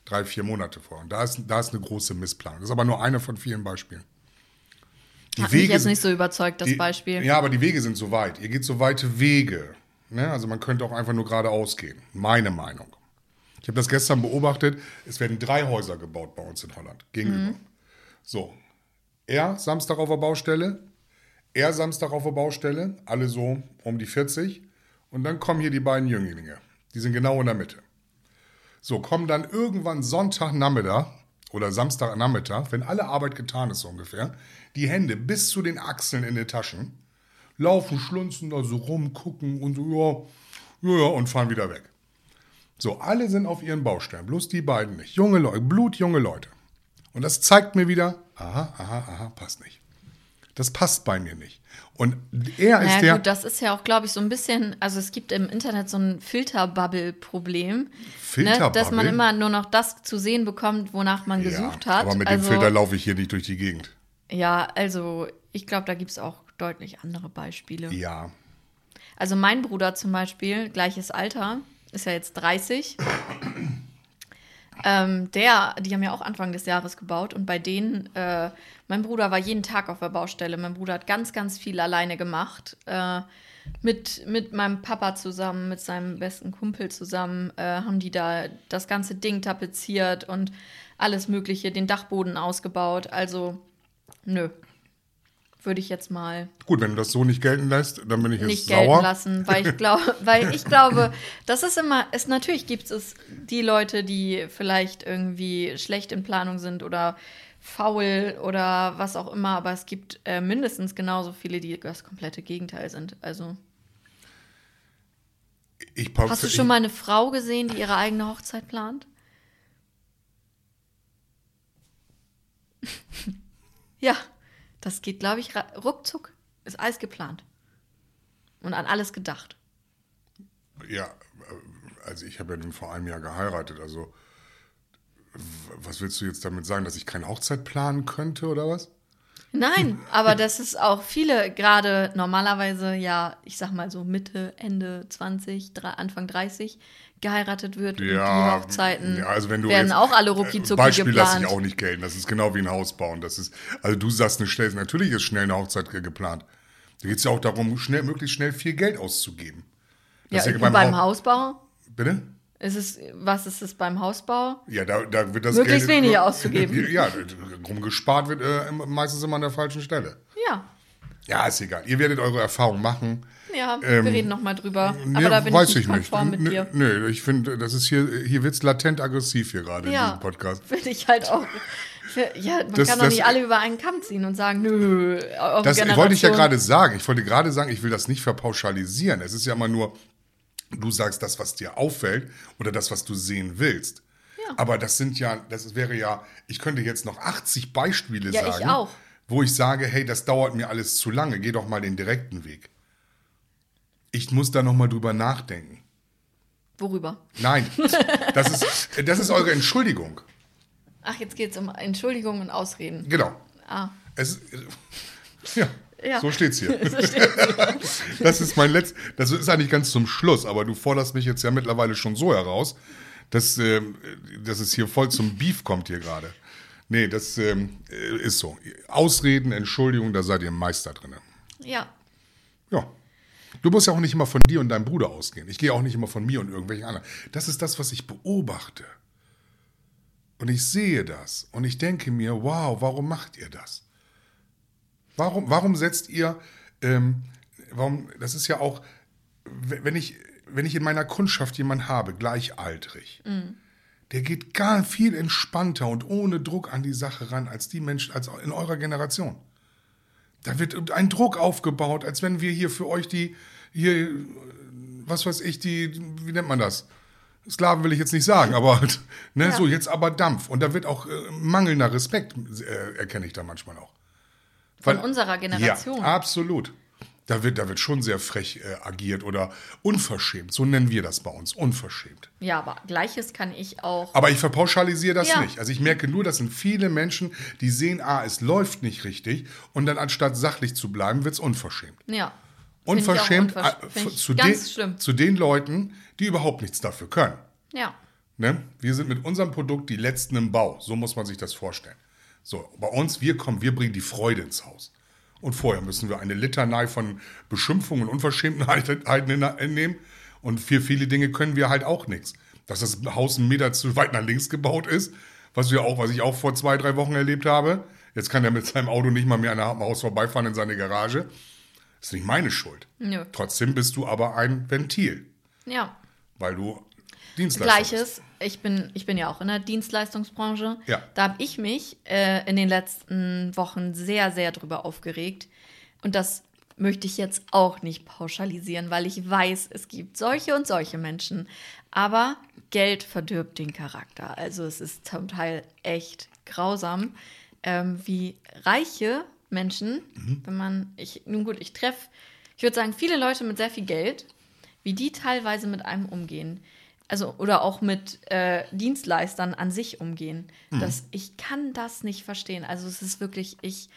drei, vier Monate vor. Und da ist, da ist eine große Missplanung. Das ist aber nur eine von vielen Beispielen. Die Hat mich jetzt sind- nicht so überzeugt, das die, Beispiel. Ja, aber die Wege sind so weit. Ihr geht so weite Wege. Ne? Also man könnte auch einfach nur geradeaus gehen. Meine Meinung. Ich habe das gestern beobachtet. Es werden drei Häuser gebaut bei uns in Holland. Gegenüber. So. Er Samstag auf der Baustelle. Er Samstag auf der Baustelle. Alle so um die 40. Und dann kommen hier die beiden Jünglinge. Die sind genau in der Mitte. So, kommen dann irgendwann Sonntagnachmittag oder Samstagnachmittag, wenn alle Arbeit getan ist so ungefähr, die Hände bis zu den Achseln in den Taschen, laufen, schlunzen da so rum, gucken und so, ja, ja, und fahren wieder weg. So, alle sind auf ihren Baustellen, bloß die beiden nicht. Junge Leute, blutjunge Leute. Und das zeigt mir wieder, aha, aha, aha, passt nicht. Das passt bei mir nicht. Und er ist Naja, der. gut, das ist ja auch, glaube ich, so ein bisschen, also es gibt im Internet so ein Filterbubble-Problem. Ne? Filterbubble? Dass man immer nur noch das zu sehen bekommt, wonach man gesucht hat. Aber mit also, dem Filter laufe ich hier nicht durch die Gegend. Ja, also ich glaube, da gibt es auch deutlich andere Beispiele. Ja. Also mein Bruder zum Beispiel, gleiches Alter, ist ja jetzt 30. ähm, der, die haben ja auch Anfang des Jahres gebaut und bei denen, äh, mein Bruder war jeden Tag auf der Baustelle. Mein Bruder hat ganz, ganz viel alleine gemacht. Äh, mit, mit meinem Papa zusammen, mit seinem besten Kumpel zusammen, äh, haben die da das ganze Ding tapeziert und alles Mögliche, den Dachboden ausgebaut. Also, nö. Würde ich jetzt mal Gut, wenn du das so nicht gelten lässt, dann bin ich jetzt nicht sauer. gelten lassen, weil ich glaube, weil ich glaube, *laughs* das ist immer, es natürlich gibt es die Leute, die vielleicht irgendwie schlecht in Planung sind oder faul oder was auch immer, aber es gibt äh, mindestens genauso viele, die das komplette Gegenteil sind. Also Ich, hast du schon mal eine Frau gesehen, die ihre eigene Hochzeit plant? *laughs* ja, das geht, glaube ich, ruckzuck. Ist alles geplant. Und an alles gedacht. Ja, also ich habe ja den vor einem Jahr geheiratet. Also was willst du jetzt damit sagen, dass ich keine Hochzeit planen könnte oder was? Nein, aber dass es auch viele gerade normalerweise ja, ich sag mal so Mitte, Ende 20, drei- Anfang 30 geheiratet wird und die Hochzeiten ja, also wenn du werden jetzt, auch alle äh, rucki Beispiel lasse ich auch nicht gelten. Das ist genau wie ein Haus bauen. Das ist, also du sagst eine schnell, natürlich ist schnell eine Hochzeit ge- geplant. Da geht es ja auch darum, schnell, möglichst schnell viel Geld auszugeben. ja, Das ist und beim, Hau- Hausbau Bitte? ist es, was ist es beim Hausbau? Ja, da, da wird das Möglichst Geld, wenig auszugeben. *laughs* Ja, rumgespart wird äh, meistens immer an der falschen Stelle. Ja, Ja, ist egal. Ihr werdet eure Erfahrung machen. Ja, Ähm, wir reden noch mal drüber. Nee, aber da bin weiß ich nicht konform mit Nö, dir. Nö, ich finde, das ist hier, hier wird es latent aggressiv hier gerade in Ja, diesem Podcast. finde ich halt auch. Ja, man Das- kann doch nicht alle über einen Kamm ziehen und sagen, nö, Das Generation. wollte ich ja gerade sagen. Ich wollte gerade sagen, ich will das nicht verpauschalisieren. Es ist ja immer nur, du sagst das, was dir auffällt oder das, was du sehen willst. Ja. Aber das sind ja, das wäre ja, ich könnte jetzt noch 80 Beispiele Ja, ich sagen, auch. wo ich sage, hey, das dauert mir alles zu lange, geh doch mal den direkten Weg. Ich muss da noch mal drüber nachdenken. Worüber? Nein, das ist, das ist eure Entschuldigung. Ach, jetzt geht es um Entschuldigung und Ausreden. Genau. Ah. Es, ja, Ja. So steht's hier. *laughs* So steht's hier. Das ist mein letzt. Das ist eigentlich ganz zum Schluss, aber du forderst mich jetzt ja mittlerweile schon so heraus, dass, ähm, dass es hier voll zum Beef kommt hier gerade. Nee, das ähm, äh, ist so. Ausreden, Entschuldigung, da seid ihr Meister drin. Ja. Du musst ja auch nicht immer von dir und deinem Bruder ausgehen. Ich gehe auch nicht immer von mir und irgendwelchen anderen. Das ist das, was ich beobachte. Und ich sehe das. Und ich denke mir, wow, warum macht ihr das? Warum, warum setzt ihr, ähm, warum, das ist ja auch, wenn ich, wenn ich in meiner Kundschaft jemanden habe, gleichaltrig, der geht gar viel entspannter und ohne Druck an die Sache ran als die Menschen, als in eurer Generation. Da wird ein Druck aufgebaut, als wenn wir hier für euch die, hier, was weiß ich, die, wie nennt man das? Sklaven will ich jetzt nicht sagen, aber ne, so jetzt aber Dampf. Und da wird auch äh, mangelnder Respekt, äh, erkenne ich da manchmal auch. Von unserer Generation. Ja, absolut. Da wird, da wird schon sehr frech äh, agiert oder unverschämt. So nennen wir das bei uns, unverschämt. Ja, aber Gleiches kann ich auch. Aber ich verpauschalisiere das Ja. nicht. Also ich merke nur, das sind viele Menschen, die sehen, ah, es läuft nicht richtig und dann anstatt sachlich zu bleiben, wird es unverschämt. Ja. Unverschämt unversch- äh, ich zu, den, zu den Leuten, die überhaupt nichts dafür können. Ja. Ne? Wir sind mit unserem Produkt die Letzten im Bau. So muss man sich das vorstellen. So, bei uns, wir kommen, wir bringen die Freude ins Haus. Und vorher müssen wir eine Litanei von Beschimpfungen und Unverschämtheiten nehmen. Und für viele Dinge können wir halt auch nichts. Dass das Haus einen Meter zu weit nach links gebaut ist, was, wir auch, was ich auch vor zwei, drei Wochen erlebt habe. Jetzt kann er mit seinem Auto nicht mal mehr an einem Haus vorbeifahren in seine Garage. ist nicht meine Schuld. Nö. Trotzdem bist du aber ein Ventil, Ja. weil du. Gleiches. Ich bin, ich bin ja auch in der Dienstleistungsbranche. Ja. Da habe ich mich äh, in den letzten Wochen sehr, sehr drüber aufgeregt. Und das möchte ich jetzt auch nicht pauschalisieren, weil ich weiß, es gibt solche und solche Menschen. Aber Geld verdirbt den Charakter. Also es ist zum Teil echt grausam, ähm, wie reiche Menschen, wenn man, ich, nun gut, ich treffe, ich würde sagen, viele Leute mit sehr viel Geld, wie die teilweise mit einem umgehen. Also, oder auch mit äh, Dienstleistern an sich umgehen. Das, ich kann das nicht verstehen. Also, es ist wirklich, ich,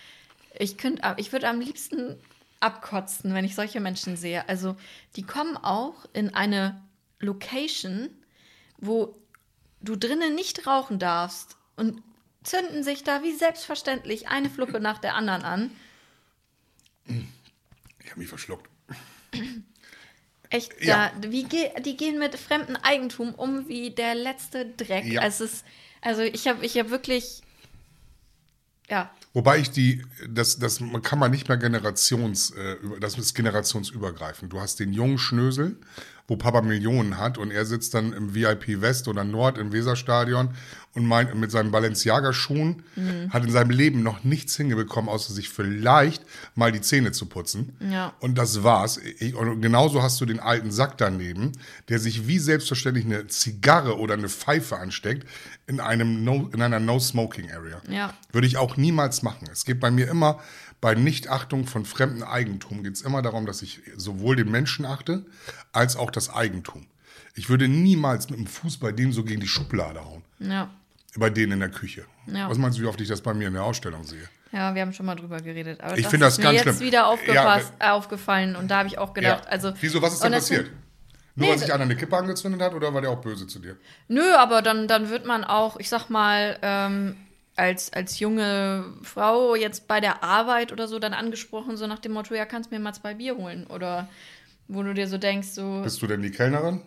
ich könnte, ich würde am liebsten abkotzen, wenn ich solche Menschen sehe. Also, die kommen auch in eine Location, wo du drinnen nicht rauchen darfst und zünden sich da wie selbstverständlich eine Fluppe nach der anderen an. Ich habe mich verschluckt. *clears throat* Echt, Ja. da, wie ge die gehen mit fremdem Eigentum um wie der letzte Dreck. Ja. Es ist, also ich habe ich hab wirklich, ja, Wobei ich die, das, das kann man nicht mehr generations, äh, das ist generationsübergreifend. Du hast den jungen Schnösel, wo Papa Millionen hat und er sitzt dann im VIP West oder Nord im Weserstadion und meint mit seinen Balenciaga-Schuhen, hat in seinem Leben noch nichts hingebekommen, außer sich vielleicht mal die Zähne zu putzen. Ja. Und das war's. Ich, und genauso hast du den alten Sack daneben, der sich wie selbstverständlich eine Zigarre oder eine Pfeife ansteckt in, einem no, in einer No-Smoking-Area. Ja. Würde ich auch niemals machen. Es geht bei mir immer, bei Nichtachtung von fremdem Eigentum geht es immer darum, dass ich sowohl den Menschen achte, als auch das Eigentum. Ich würde niemals mit dem Fuß bei dem so gegen die Schublade hauen. ja, Bei denen in der Küche. Ja. Was meinst du, wie oft ich das bei mir in der Ausstellung sehe? ja, wir haben schon mal drüber geredet. Aber Ich das finde das ist mir ganz jetzt schlimm. wieder aufgepasst, Ja, äh, aufgefallen und da habe ich auch gedacht, also. Wieso, was ist denn passiert? Nur Nee, weil sich einer eine Kippe angezündet hat oder war der auch böse zu dir? Nö, aber dann, dann wird man auch, ich sag mal, ähm, als, als junge Frau jetzt bei der Arbeit oder so dann angesprochen, so nach dem Motto, ja, kannst mir mal zwei Bier holen. Oder wo du dir so denkst, so, Bist du denn die Kellnerin?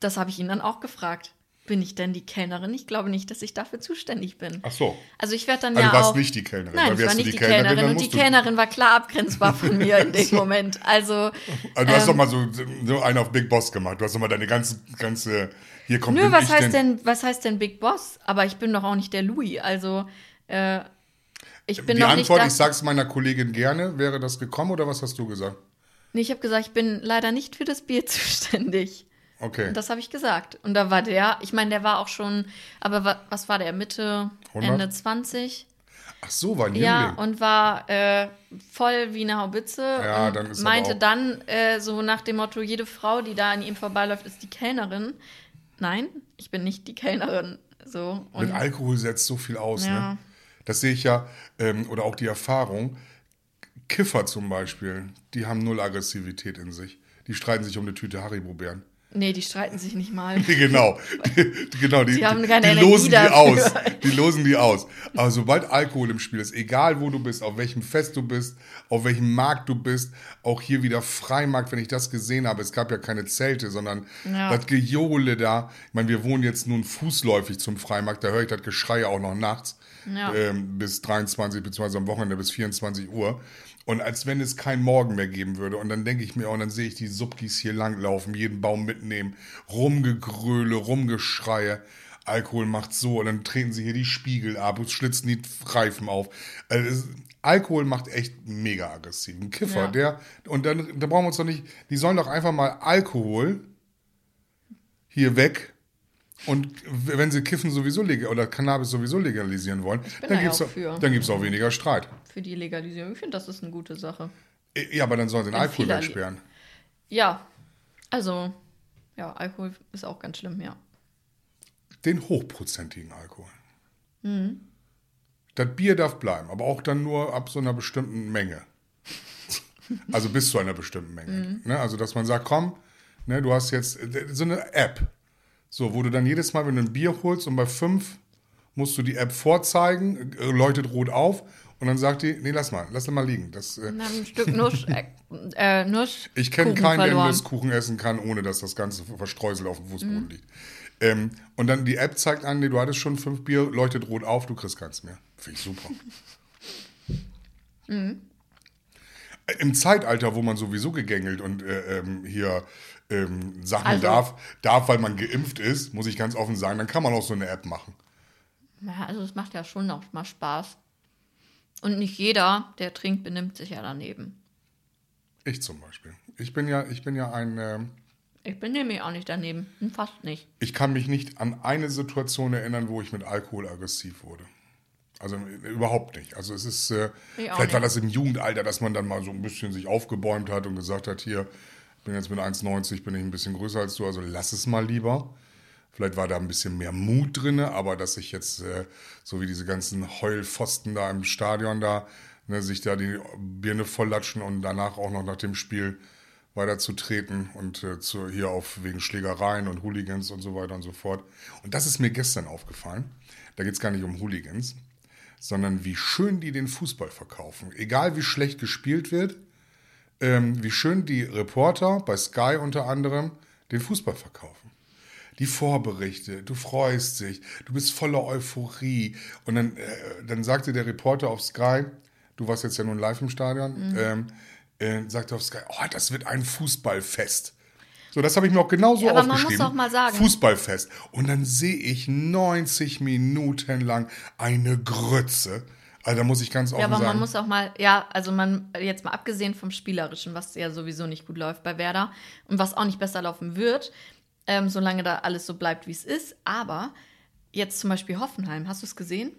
das habe ich ihn dann auch gefragt. Bin ich denn die Kellnerin? Ich glaube nicht, dass ich dafür zuständig bin. Ach so. Also ich werde dann Also ja du warst auch, nicht die Kellnerin. Nein, ich war nicht die dann Kellnerin und die Kellnerin war klar abgrenzbar von mir in *laughs* dem Moment. Also Also du Ähm. hast doch mal so, so einen auf Big Boss gemacht. Du hast doch mal deine ganze, ganze, hier kommt Nö, was heißt denn, was heißt denn Big Boss? Aber ich bin doch auch nicht der Louis. Also, äh, ich bin Die doch Antwort, nicht ich sag's meiner Kollegin gerne, wäre das gekommen oder was hast du gesagt? Nee, ich habe gesagt, ich bin leider nicht für das Bier *laughs* zuständig. Okay. Und das habe ich gesagt. Und da war der, ich meine, der war auch schon, aber wa, was war der? Mitte, 100? Ende 20? Ach so, war ein Ja, Jüngling. und war äh, voll wie eine Haubitze. Ja, dann ist meinte dann äh, so nach dem Motto, jede Frau, die da an ihm vorbeiläuft, ist die Kellnerin. Nein, ich bin nicht die Kellnerin. So. Mit Alkohol setzt so viel aus. Ja. Ne? Das sehe ich ja, ähm, oder auch die Erfahrung. Kiffer zum Beispiel, die haben null Aggressivität in sich. Die streiten sich um eine Tüte Haribo-Beeren. Nee, die streiten sich nicht mal. *laughs* genau, die, genau, die, Die haben die, keine die Energie losen die dafür. aus. Die losen die aus. Aber sobald Alkohol im Spiel ist, egal wo du bist, auf welchem Fest du bist, auf welchem Markt du bist, auch hier wieder Freimarkt, wenn ich das gesehen habe, es gab ja keine Zelte, sondern Ja. das Gejohle da. Ich meine, wir wohnen jetzt nun fußläufig zum Freimarkt, da höre ich das Geschrei auch noch nachts Ja. ähm, bis 23, beziehungsweise am Wochenende bis 24 Uhr. Und als wenn es keinen Morgen mehr geben würde. Und dann denke ich mir, und dann sehe ich die Subkis hier langlaufen, jeden Baum mitnehmen, rumgegröle, rumgeschreie. Alkohol macht so, und dann treten sie hier die Spiegel ab und schlitzen die Reifen auf. Also Alkohol macht echt mega aggressiv. Ein Kiffer, Ja. der, und dann, da brauchen wir uns doch nicht, die sollen doch einfach mal Alkohol hier weg. Und wenn sie Kiffen sowieso oder Cannabis sowieso legalisieren wollen, dann da gibt es auch für. dann gibt's auch weniger Streit. Für die Legalisierung. Ich finde, das ist eine gute Sache. Ja, aber dann sollen sie den Wenn Alkohol wegsperren. Ja. Also, ja, Alkohol ist auch ganz schlimm, ja. Den hochprozentigen Alkohol. Mhm. Das Bier darf bleiben, aber auch dann nur ab so einer bestimmten Menge. *laughs* Also bis zu einer bestimmten Menge. Mhm. Ne? Also, dass man sagt, komm, ne, du hast jetzt äh, so eine App. So, wo du dann jedes Mal, wenn du ein Bier holst und bei fünf musst du die App vorzeigen, äh, leuchtet rot auf und dann sagt die, nee, lass mal, lass mal liegen. Das, äh, ein Stück Nuss, äh, äh, Nuss Ich kenne keinen, der verloren. Nusskuchen essen kann, ohne dass das ganze Verstreusel auf dem Fußboden Mhm. liegt. Ähm, und dann die App zeigt an, nee, du hattest schon fünf Bier, leuchtet rot auf, du kriegst keins mehr. Finde ich super. *laughs* Mhm. Äh, Im Zeitalter, wo man sowieso gegängelt und äh, ähm, hier ähm, Sachen Also- darf, darf, weil man geimpft ist, muss ich ganz offen sagen, dann kann man auch so eine App machen. Ja, also es macht ja schon auch mal Spaß. Und nicht jeder, der trinkt, benimmt sich ja daneben. Ich zum Beispiel. Ich bin ja, ich bin ja ein, ähm, Ich benehme mich auch nicht daneben. Hm, Fast nicht. ich kann mich nicht an eine Situation erinnern, wo ich mit Alkohol aggressiv wurde. Also äh, überhaupt nicht. Also es ist, äh, vielleicht war nicht. das im Jugendalter, dass man dann mal so ein bisschen sich aufgebäumt hat und gesagt hat, hier, ich bin jetzt mit 1,90, bin ich ein bisschen größer als du, also lass es mal lieber. Vielleicht war da ein bisschen mehr Mut drin, aber dass ich jetzt, äh, so wie diese ganzen Heulpfosten da im Stadion da, ne, sich da die Birne volllatschen und danach auch noch nach dem Spiel weiterzutreten und äh, zu, hier auf wegen Schlägereien und Hooligans und so weiter und so fort. Und das ist mir gestern aufgefallen. Da geht es gar nicht um Hooligans, sondern wie schön die den Fußball verkaufen. Egal wie schlecht gespielt wird, ähm, wie schön die Reporter bei Sky unter anderem den Fußball verkaufen. Die Vorberichte, du freust dich, du bist voller Euphorie. Und dann, äh, dann sagte der Reporter auf Sky, du warst jetzt ja nun live im Stadion, ähm, äh, sagte auf Sky, oh, das wird ein Fußballfest. So, das habe ich mir auch genauso Ja, aber man muss aufgeschrieben. auch mal sagen- Fußballfest. Und dann sehe ich 90 Minuten lang eine Grütze. Also da muss ich ganz offen Ja, aber sagen. man muss auch mal, ja, also man, jetzt mal abgesehen vom Spielerischen, was ja sowieso nicht gut läuft bei Werder und was auch nicht besser laufen wird, ähm, solange da alles so bleibt, wie es ist. Aber jetzt zum Beispiel Hoffenheim, hast du es gesehen?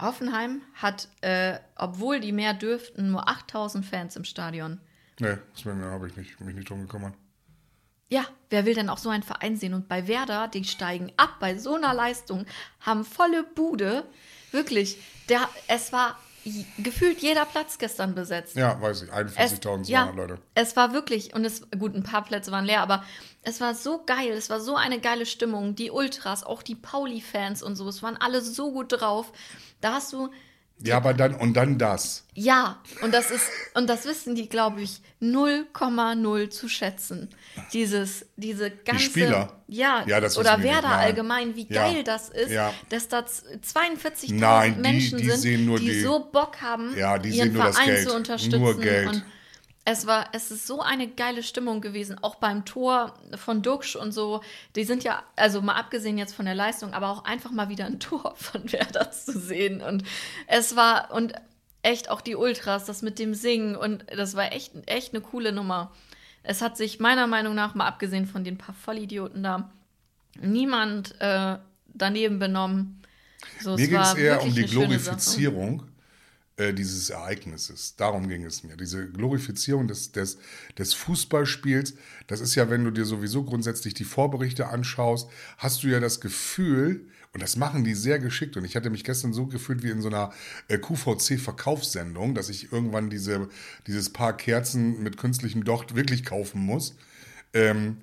Hoffenheim hat, äh, obwohl die mehr dürften, nur 8000 Fans im Stadion. nee, das habe ich nicht, mich nicht drum gekümmert. Ja, wer will denn auch so einen Verein sehen? Und bei Werder, die steigen ab bei so einer Leistung, haben volle Bude. Wirklich, der, es war gefühlt jeder Platz gestern besetzt. Ja, weiß ich, Es, 41.200 ja, Leute. es war wirklich, und es, gut, ein paar Plätze waren leer, aber es war so geil, es war so eine geile Stimmung. Die Ultras, auch die Pauli-Fans und so, es waren alle so gut drauf. Da hast du, Ja, aber dann, und dann das. ja, und das ist, und das wissen die, glaube ich, 0,0 zu schätzen. Dieses, diese ganze. Spieler? Ja, Ja, das oder die nicht, Werder allgemein, wie Ja. geil das ist, Ja. dass da z- 42.000 Nein, die- Menschen die sind, die, die- so Bock haben, Ja, die ihren sehen nur das Verein Geld. zu unterstützen. Nur Geld. Und es war, es ist so eine geile Stimmung gewesen, auch beim Tor von Duxch und so. Die sind ja, also mal abgesehen jetzt von der Leistung, aber auch einfach mal wieder ein *laughs* Tor von Werder zu sehen. Und es war, und echt auch die Ultras, das mit dem Singen und das war echt, echt eine coole Nummer. Es hat sich meiner Meinung nach, mal abgesehen von den paar Vollidioten da, niemand äh, daneben benommen. So, Mir ging es eher um die. Glorifizierung äh, dieses Ereignisses. Darum ging es mir. Diese Glorifizierung des, des, des Fußballspiels, das ist ja, wenn du dir sowieso grundsätzlich die Vorberichte anschaust, hast du ja das Gefühl, und das machen die sehr geschickt. Und ich hatte mich gestern so gefühlt wie in so einer äh, QVC-Verkaufssendung, dass ich irgendwann diese, dieses Paar Kerzen mit künstlichem Docht wirklich kaufen muss. Ähm,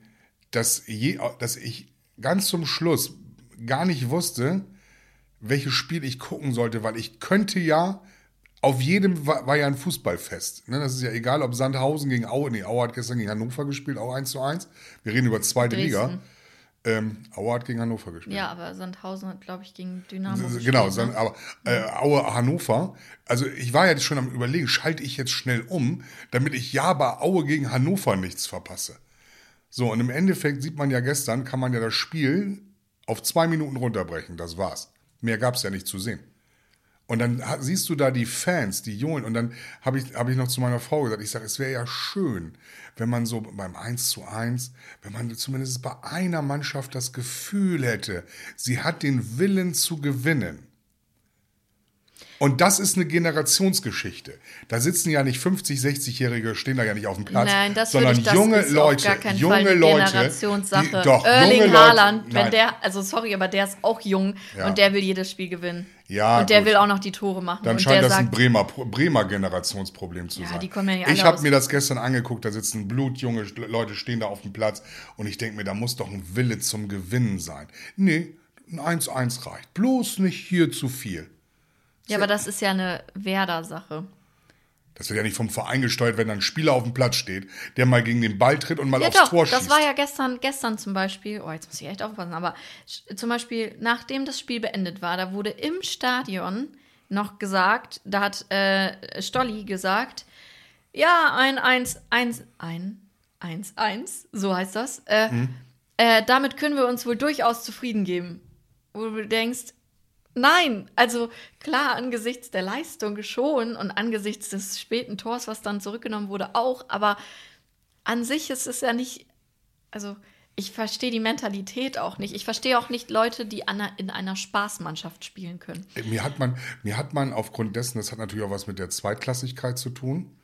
dass, je, dass ich ganz zum Schluss gar nicht wusste, welches Spiel ich gucken sollte, weil ich könnte ja, auf jedem war, war ja ein Fußballfest. Ne? Das ist ja egal, ob Sandhausen gegen Aue, nee, Aue hat gestern gegen Hannover gespielt, auch 1 zu 1. Wir reden über zweite Dresden. Liga. Ähm, Aue hat gegen Hannover gespielt. Ja, aber Sandhausen hat, glaube ich, gegen Dynamo gespielt. Genau, ne? San- aber äh, Aue Hannover. Also ich war jetzt schon am überlegen, schalte ich jetzt schnell um, damit ich ja bei Aue gegen Hannover nichts verpasse. So, und im Endeffekt sieht man ja gestern, kann man ja das Spiel auf zwei Minuten runterbrechen. Das war's. Mehr gab's ja nicht zu sehen. Und dann siehst du da die Fans, die Jungen, und dann habe ich, hab ich noch zu meiner Frau gesagt, ich sage, es wäre ja schön, wenn man so beim 1 zu 1, wenn man zumindest bei einer Mannschaft das Gefühl hätte, sie hat den Willen zu gewinnen. Und das ist eine Generationsgeschichte. Da sitzen ja nicht 50, 60-Jährige, stehen da ja nicht auf dem Platz, Nein, das sondern ich, das junge ist Leute, auf gar keinen junge Fall eine Leute, Generationssache. die, doch, Erling Haaland, wenn nein. der, also sorry, aber der ist auch jung Ja. und der will jedes Spiel gewinnen. Ja, und der gut. will auch noch die Tore machen. Dann und scheint der das ein sagt, Bremer, Bremer Generationsproblem zu Ja, sein. die kommen ja nicht ich habe mir das gestern angeguckt, da sitzen blutjunge Leute, stehen da auf dem Platz und ich denke mir, da muss doch ein Wille zum Gewinnen sein. Nee, ein 1-1 reicht. Bloß nicht hier zu viel. Ja, aber das ist ja eine Werder-Sache. Das wird ja nicht vom Verein gesteuert, wenn da ein Spieler auf dem Platz steht, der mal gegen den Ball tritt und mal Ja, aufs doch, Tor schießt. das war ja gestern, gestern zum Beispiel, oh, jetzt muss ich echt aufpassen, aber zum Beispiel, nachdem das Spiel beendet war, da wurde im Stadion noch gesagt, da hat äh, Stolli gesagt, ja, ein 1, 1, ein 1, 1, so heißt das. Äh, Hm. äh, damit können wir uns wohl durchaus zufrieden geben. Wo du denkst, nein, also klar, angesichts der Leistung schon und angesichts des späten Tors, was dann zurückgenommen wurde, auch, aber an sich ist es ja nicht, also ich verstehe die Mentalität auch nicht. Ich verstehe auch nicht Leute, die in einer Spaßmannschaft spielen können. Mir hat man, mir hat man aufgrund dessen, das hat natürlich auch was mit der Zweitklassigkeit zu tun.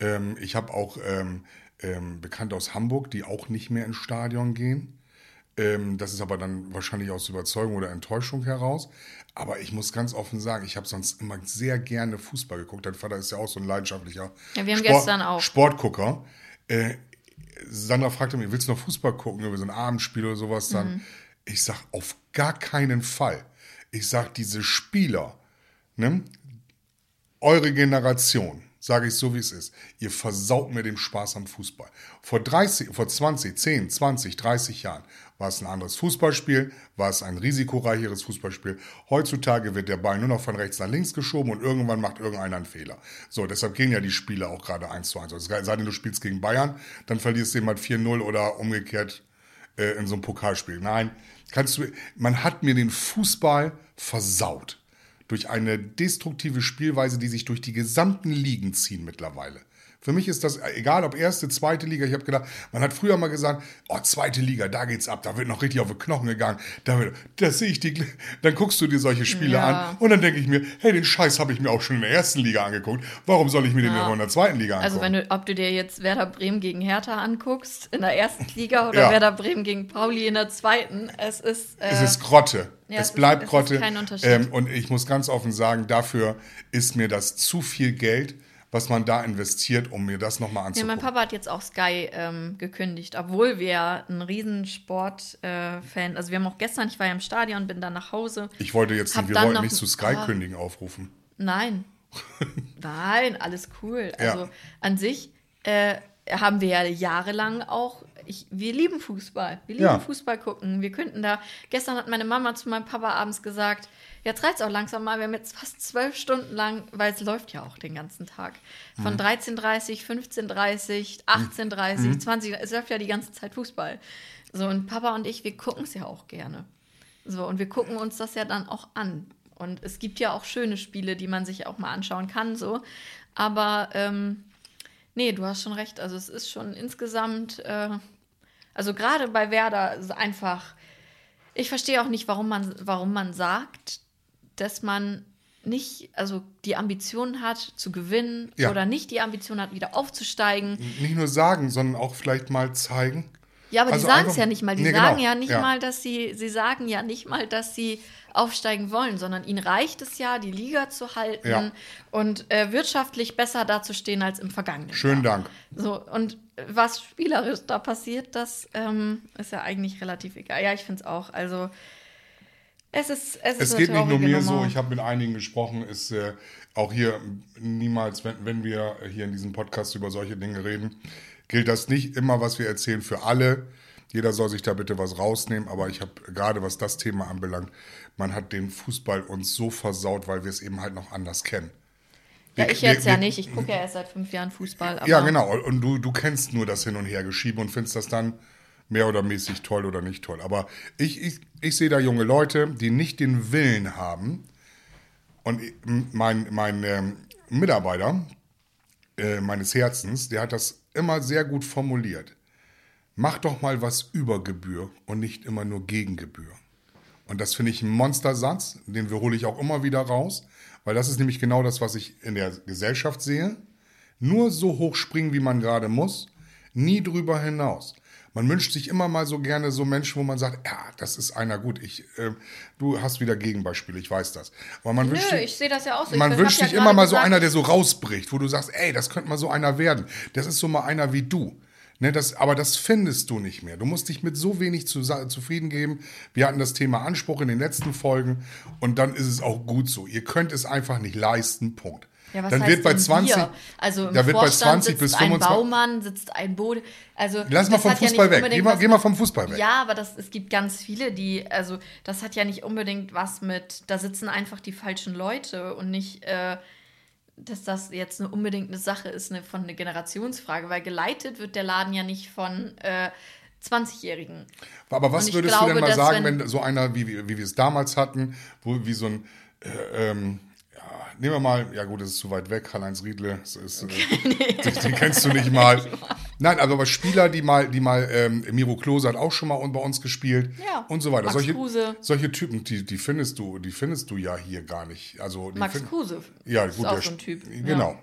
Ähm, ich habe auch ähm, ähm, Bekannte aus Hamburg, die auch nicht mehr ins Stadion gehen. Ähm, das ist aber dann wahrscheinlich aus Überzeugung oder Enttäuschung heraus. Aber ich muss ganz offen sagen, ich habe sonst immer sehr gerne Fußball geguckt. Dein Vater ist ja auch so ein leidenschaftlicher Ja, wir haben gestern auch. Sportgucker. Äh, Sandra fragte mich, willst du noch Fußball gucken, über so ein Abendspiel oder sowas dann? Mhm. Ich sag, auf gar keinen Fall. Ich sag, diese Spieler, ne, eure Generation, sage ich so wie es ist, ihr versaut mir den Spaß am Fußball. Vor 30, vor 20, 10, 20, 30 Jahren war es ein anderes Fußballspiel, war es ein risikoreicheres Fußballspiel. Heutzutage wird der Ball nur noch von rechts nach links geschoben und irgendwann macht irgendeiner einen Fehler. So, deshalb gehen ja die Spiele auch gerade 1 zu 1. Also, sei denn, du spielst gegen Bayern, dann verlierst du jemand 4-0 oder umgekehrt äh, in so einem Pokalspiel. Nein, kannst du, man hat mir den Fußball versaut. Durch eine destruktive Spielweise, die sich durch die gesamten Ligen ziehen mittlerweile. Für mich ist das egal, ob erste, zweite Liga. Ich habe gedacht, man hat früher mal gesagt, oh, zweite Liga, da geht's ab, da wird noch richtig auf die Knochen gegangen. Da, wird, da sehe ich die. Dann guckst du dir solche Spiele Ja. an und dann denke ich mir, hey, den Scheiß habe ich mir auch schon in der ersten Liga angeguckt. Warum soll ich mir den Ja. auch in der zweiten Liga angucken? Also wenn du, ob du dir jetzt Werder Bremen gegen Hertha anguckst in der ersten Liga oder Ja. Werder Bremen gegen Pauli in der zweiten, es ist äh, Es ist Grotte. ja, es es ist- bleibt es ist Grotte. kein Unterschied. Ähm, und ich muss ganz offen sagen, dafür ist mir das zu viel Geld, was man da investiert, um mir das nochmal Ja, anzugucken. mein Papa hat jetzt auch Sky ähm, gekündigt, obwohl wir ja ein riesen Sport-Fan, also wir haben auch gestern, ich war ja im Stadion, bin dann nach Hause. ich wollte jetzt, wir wollten nicht zu Sky Ah. kündigen aufrufen. Nein. *laughs* Nein, alles cool. Ja. Also an sich äh, haben wir ja jahrelang auch. Ich, wir lieben Fußball. Wir lieben Ja. Fußball gucken. Wir könnten da. Gestern hat meine Mama zu meinem Papa abends gesagt: Jetzt reizt auch langsam mal. Wir haben jetzt fast zwölf Stunden lang, weil es läuft ja auch den ganzen Tag. Von 13.30, 15.30, 18.30, 20. Es läuft ja die ganze Zeit Fußball. So, und Papa und ich, wir gucken es ja auch gerne. So, und wir gucken uns das ja dann auch an. Und es gibt ja auch schöne Spiele, die man sich auch mal anschauen kann, so. Aber ähm, nee, du hast schon recht. Also es ist schon insgesamt, äh, also gerade bei Werder ist einfach, ich verstehe auch nicht, warum man, warum man sagt, dass man nicht, also die Ambition hat zu gewinnen Ja. oder nicht die Ambition hat, wieder aufzusteigen. Nicht nur sagen, sondern auch vielleicht mal zeigen. Ja, aber Also die sagen es ja nicht mal. Die Nee, sagen genau. ja nicht Ja. mal, dass sie, sie sagen ja nicht mal, dass sie aufsteigen wollen, sondern ihnen reicht es ja, die Liga zu halten Ja. und äh, wirtschaftlich besser dazustehen als im vergangenen Schönen Jahr. Dank. So, und was spielerisch da passiert, das ähm, ist ja eigentlich relativ egal. Ja, ich finde es auch. Also, es ist. Es, ist Es geht nicht nur mir Nummer. so, ich habe mit einigen gesprochen, ist äh, auch hier niemals, wenn, wenn wir hier in diesem Podcast über solche Dinge reden, gilt das nicht immer, was wir erzählen, für alle. Jeder soll sich da bitte was rausnehmen, aber ich habe gerade, was das Thema anbelangt, man hat den Fußball uns so versaut, weil wir es eben halt noch anders kennen. Ja, ich jetzt wir- ja nicht. Ich gucke ja erst seit fünf Jahren Fußball. Ja, genau. Und du, du kennst nur das Hin- und Hergeschiebe und findest das dann mehr oder mäßig toll oder nicht toll. Aber ich, ich, ich sehe da junge Leute, die nicht den Willen haben. Und mein, mein ähm, Mitarbeiter äh, meines Herzens, der hat das immer sehr gut formuliert. Mach doch mal was über Gebühr und nicht immer nur gegen Gebühr. Und das finde ich ein Monstersatz, den hole ich auch immer wieder raus, weil das ist nämlich genau das, was ich in der Gesellschaft sehe. Nur so hoch springen, wie man gerade muss, nie drüber hinaus. Man wünscht sich immer mal so gerne so Menschen, wo man sagt, ja, das ist einer gut. Ich, äh, du hast wieder Gegenbeispiele, ich weiß das. Aber man wünscht Nö, sich- ich sehe das ja auch so. man Ich wünscht hab ja sich immer mal so gesagt- einer, der so rausbricht, wo du sagst, ey, das könnte mal so einer werden. Das ist so mal einer wie du. Ne, das, aber das findest du nicht mehr. Du musst dich mit so wenig zu, zufrieden geben. Wir hatten das Thema Anspruch in den letzten Folgen und dann ist es auch gut so. Ihr könnt es einfach nicht leisten, Punkt. Ja, was dann wird bei denn 20, wir? Also im da wird bei Vorstand 20 sitzt bis ein 25 Baumann, sitzt ein Bode. Also Lass mal vom ja Fußball nicht weg. Geh mal- geh mal vom Fußball weg. Ja, aber das, es gibt ganz viele, die, also das hat ja nicht unbedingt was mit, da sitzen einfach die falschen Leute und nicht, äh, dass das jetzt eine, unbedingt eine Sache ist eine, von einer Generationsfrage, weil geleitet wird der Laden ja nicht von äh, 20-Jährigen. Aber was würdest du glaube, denn mal sagen, wenn- wenn, so einer, wie, wie, wie wir es damals hatten, wo wie so ein, äh, ähm, ja, nehmen wir mal, ja gut, das ist zu weit weg, Karl-Heinz Riedle, das ist, äh, *laughs* den, den kennst du nicht mal. *laughs* Nein, aber, aber Spieler, die mal, die mal, ähm, Miro Klose hat auch schon mal bei uns gespielt Ja, und so weiter. Max solche, Kruse. solche Typen, die, die findest du, die findest du ja hier gar nicht. Also, Max find- Kruse Ja, ist gut, auch der so ein Typ. Genau. Ja.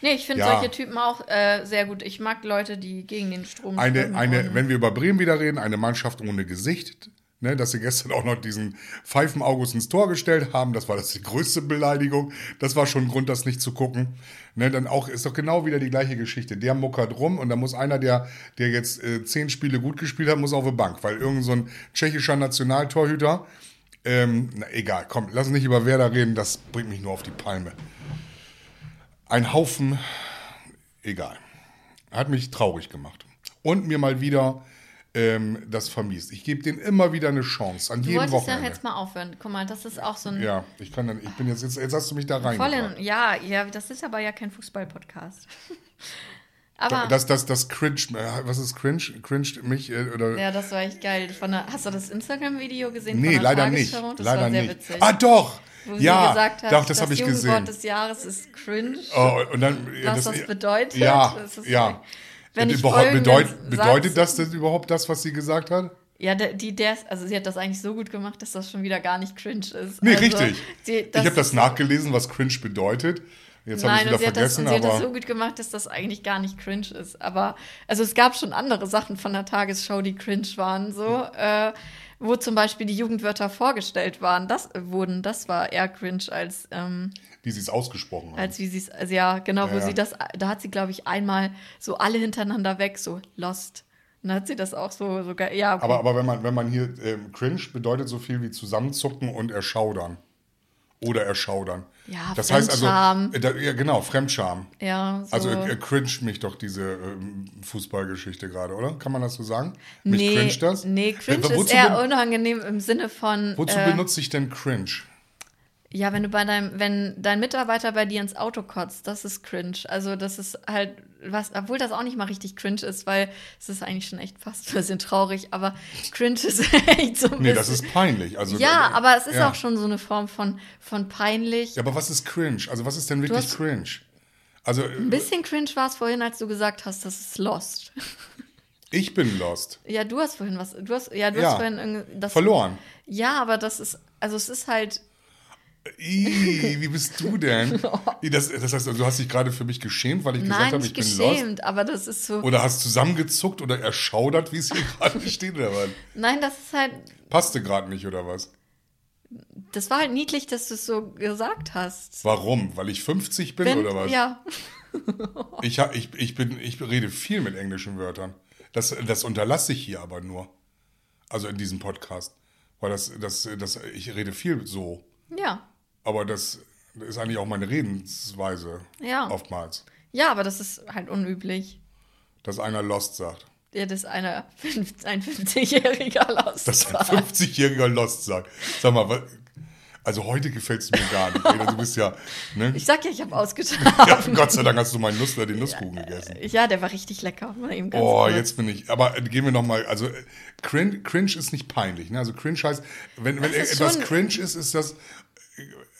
Nee, ich finde Ja. solche Typen auch äh, sehr gut. Ich mag Leute, die gegen den Strom Eine, eine, wenn wir über Bremen wieder reden, eine Mannschaft ohne Gesicht. Ne, dass sie gestern auch noch diesen Pfeifen August ins Tor gestellt haben, das war das die größte Beleidigung. Das war schon ein Grund, das nicht zu gucken. Ne, dann auch ist doch genau wieder die gleiche Geschichte. Der muckert rum und da muss einer, der, der jetzt äh, zehn Spiele gut gespielt hat, muss auf die Bank, weil irgend so tschechischer Nationaltorhüter, ähm, na egal, komm, lass uns nicht über Werder reden, das bringt mich nur auf die Palme. Ein Haufen, egal. Hat mich traurig gemacht. Und mir mal wieder ähm, das vermiest. Ich gebe denen immer wieder eine Chance, an Du jedem wolltest ja Wochenende. jetzt mal aufhören. Guck mal, das ist auch so ein Ja, ich kann dann, ich bin jetzt, jetzt, jetzt hast du mich da voll reingebracht. in, ja, ja, das ist aber ja kein Fußball-Podcast. *laughs* aber Das, das, das cringe, äh, was ist cringe? Cringe mich, äh, oder? ja, das war echt geil. Von der, hast du das Instagram-Video gesehen? nee, von der leider nicht. Das leider war sehr nicht. witzig. Ah, doch! wo sie ja, gesagt hat, doch, das habe ich Jugendwort gesehen. des Jahres ist cringe. Oh, und dann, ja, was das, bedeutet. Ja, Das ist- ja. Wenn ich überhaupt bedeut, bedeutet Satz- das denn überhaupt das, was sie gesagt hat? Ja, die, der, also sie hat das eigentlich so gut gemacht, dass das schon wieder gar nicht cringe ist. Nee, also, richtig. Sie, ich habe das nachgelesen, was cringe bedeutet. Jetzt habe ich wieder sie, hat das, vergessen, sie hat das so gut gemacht, dass das eigentlich gar nicht cringe ist. Aber also es gab schon andere Sachen von der Tagesschau, die cringe waren, so, äh, wo zum Beispiel die Jugendwörter vorgestellt waren. Das äh, wurden, das war eher cringe als, ähm, wie sie es ausgesprochen haben. als wie sie es, also ja, genau, wo Ja, ja. sie das, da hat sie, glaube ich, einmal so alle hintereinander weg, so lost. Und dann hat sie das auch so sogar, ja, okay. Aber, aber wenn man, wenn man hier ähm, cringe bedeutet so viel wie zusammenzucken und erschaudern. Oder erschaudern. Ja, das heißt also, Fremdscham. äh, da, ja genau, Fremdscham. ja, so. Also äh, cringe mich doch diese ähm, Fußballgeschichte gerade, oder? Kann man das so sagen? Mich nee, cringe das? Nee, cringe Äh, ist wozu eher unangenehm im Sinne von. Wozu äh, benutze ich denn cringe? Ja, wenn du bei deinem, wenn dein Mitarbeiter bei dir ins Auto kotzt, das ist cringe. Also das ist halt was, obwohl das auch nicht mal richtig cringe ist, weil es ist eigentlich schon echt fast ein bisschen traurig, aber cringe ist *laughs* echt so ein Nee, bisschen. das ist peinlich. Also, ja, aber es ist ja. auch schon so eine Form von, von peinlich. Ja, aber was ist cringe? Also was ist denn wirklich cringe? Also äh, Ein bisschen cringe war es vorhin, als du gesagt hast, das ist lost. ich bin lost. Ja, du hast vorhin was, du hast, ja, du Ja, hast vorhin irgendwie das Verloren. Ja, aber das ist, also es ist halt, Wie bist du denn? *laughs* Das, das heißt, du hast dich gerade für mich geschämt, weil ich gesagt Nein, habe, ich bin lost? geschämt, aber das ist so. Oder hast zusammengezuckt oder erschaudert, wie es hier *laughs* gerade steht, oder was? Nein, das ist halt. Passte gerade nicht, oder was? Das war halt niedlich, dass du es so gesagt hast. Warum? Weil ich 50 bin, Wenn, oder was? Ja. *laughs* Ich, ich, ich, bin, ich rede viel mit englischen Wörtern. Das, das unterlasse ich hier aber nur. Also in diesem Podcast. Weil das, das, das, ich rede viel so. Ja. Aber das ist eigentlich auch meine Redensweise. Ja. Oftmals. Ja, aber das ist halt unüblich. Dass einer Lost sagt. Ja, das einer ein 50-jähriger Lost Dass ein sagt. 50-jähriger Lost sagt. Sag mal, was, also heute gefällt es mir gar nicht. Ey, Du bist ja, ne? Ich sag ja, ich habe *laughs* ja, Gott sei Dank hast du meinen Nussler, den Nusskuchen gegessen. Ja, der war richtig lecker. Ganz Oh, kurz. jetzt bin ich. Aber äh, gehen wir noch mal. Also äh, cringe, cringe ist nicht peinlich. Ne? Also cringe heißt, wenn, wenn etwas cringe ist, ist das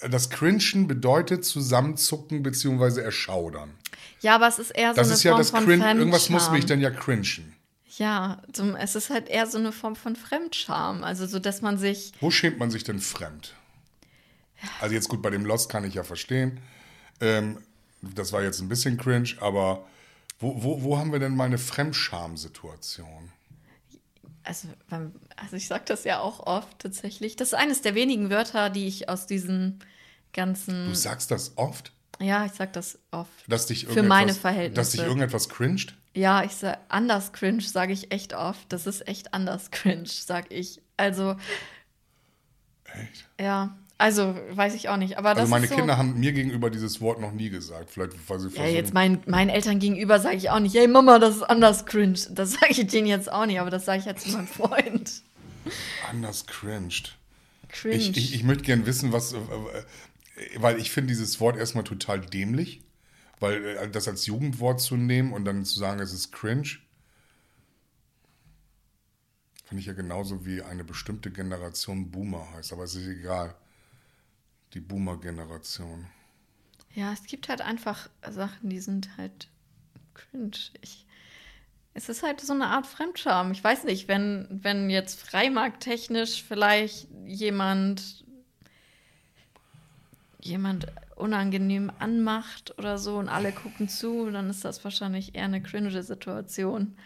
äh, das Cringen bedeutet zusammenzucken bzw. erschaudern. Ja, aber es ist eher so Das eine ist ja Form das von Cringe. Irgendwas muss mich dann ja cringen. Ja, es ist halt eher so eine Form von Fremdscham. Also so, dass man sich. Wo schämt man sich denn fremd? Also jetzt gut, bei dem Lost kann ich ja verstehen. Ähm, das war jetzt ein bisschen cringe, aber wo, wo, wo haben wir denn mal eine Fremdscham-Situation? Also, also ich sag das ja auch oft tatsächlich. Das ist eines der wenigen Wörter, die ich aus diesen ganzen. Du sagst das oft, Ja, ich sag das oft. dass dich Für meine Verhältnisse. Dass dich irgendetwas cringed? Ja, ich sag anders cringe, sage ich echt oft. Das ist echt anders cringe, sag ich. Also, Echt? ja, also weiß ich auch nicht. Aber das Also meine ist so, Kinder haben mir gegenüber dieses Wort noch nie gesagt. Vielleicht, weil sie Ja, jetzt mein, meinen Eltern gegenüber sage ich auch nicht, hey Mama, das ist anders cringe. Das *laughs* sage ich denen jetzt auch nicht, aber das sage ich jetzt zu meinem Freund. anders cringed. Cringe. Ich, ich, ich möchte gern wissen, was, weil ich finde dieses Wort erstmal total dämlich, weil äh, das als Jugendwort zu nehmen und dann zu sagen, es ist cringe, finde ich ja genauso wie eine bestimmte Generation Boomer heißt, aber es ist egal. Die Boomer-Generation. ja, es gibt halt einfach Sachen, die sind halt cringe. Ich, es ist halt so eine Art Fremdscham. Ich weiß nicht, wenn, wenn jetzt freimarkttechnisch vielleicht jemand jemand unangenehm anmacht oder so und alle gucken zu, dann ist das wahrscheinlich eher eine cringe Situation.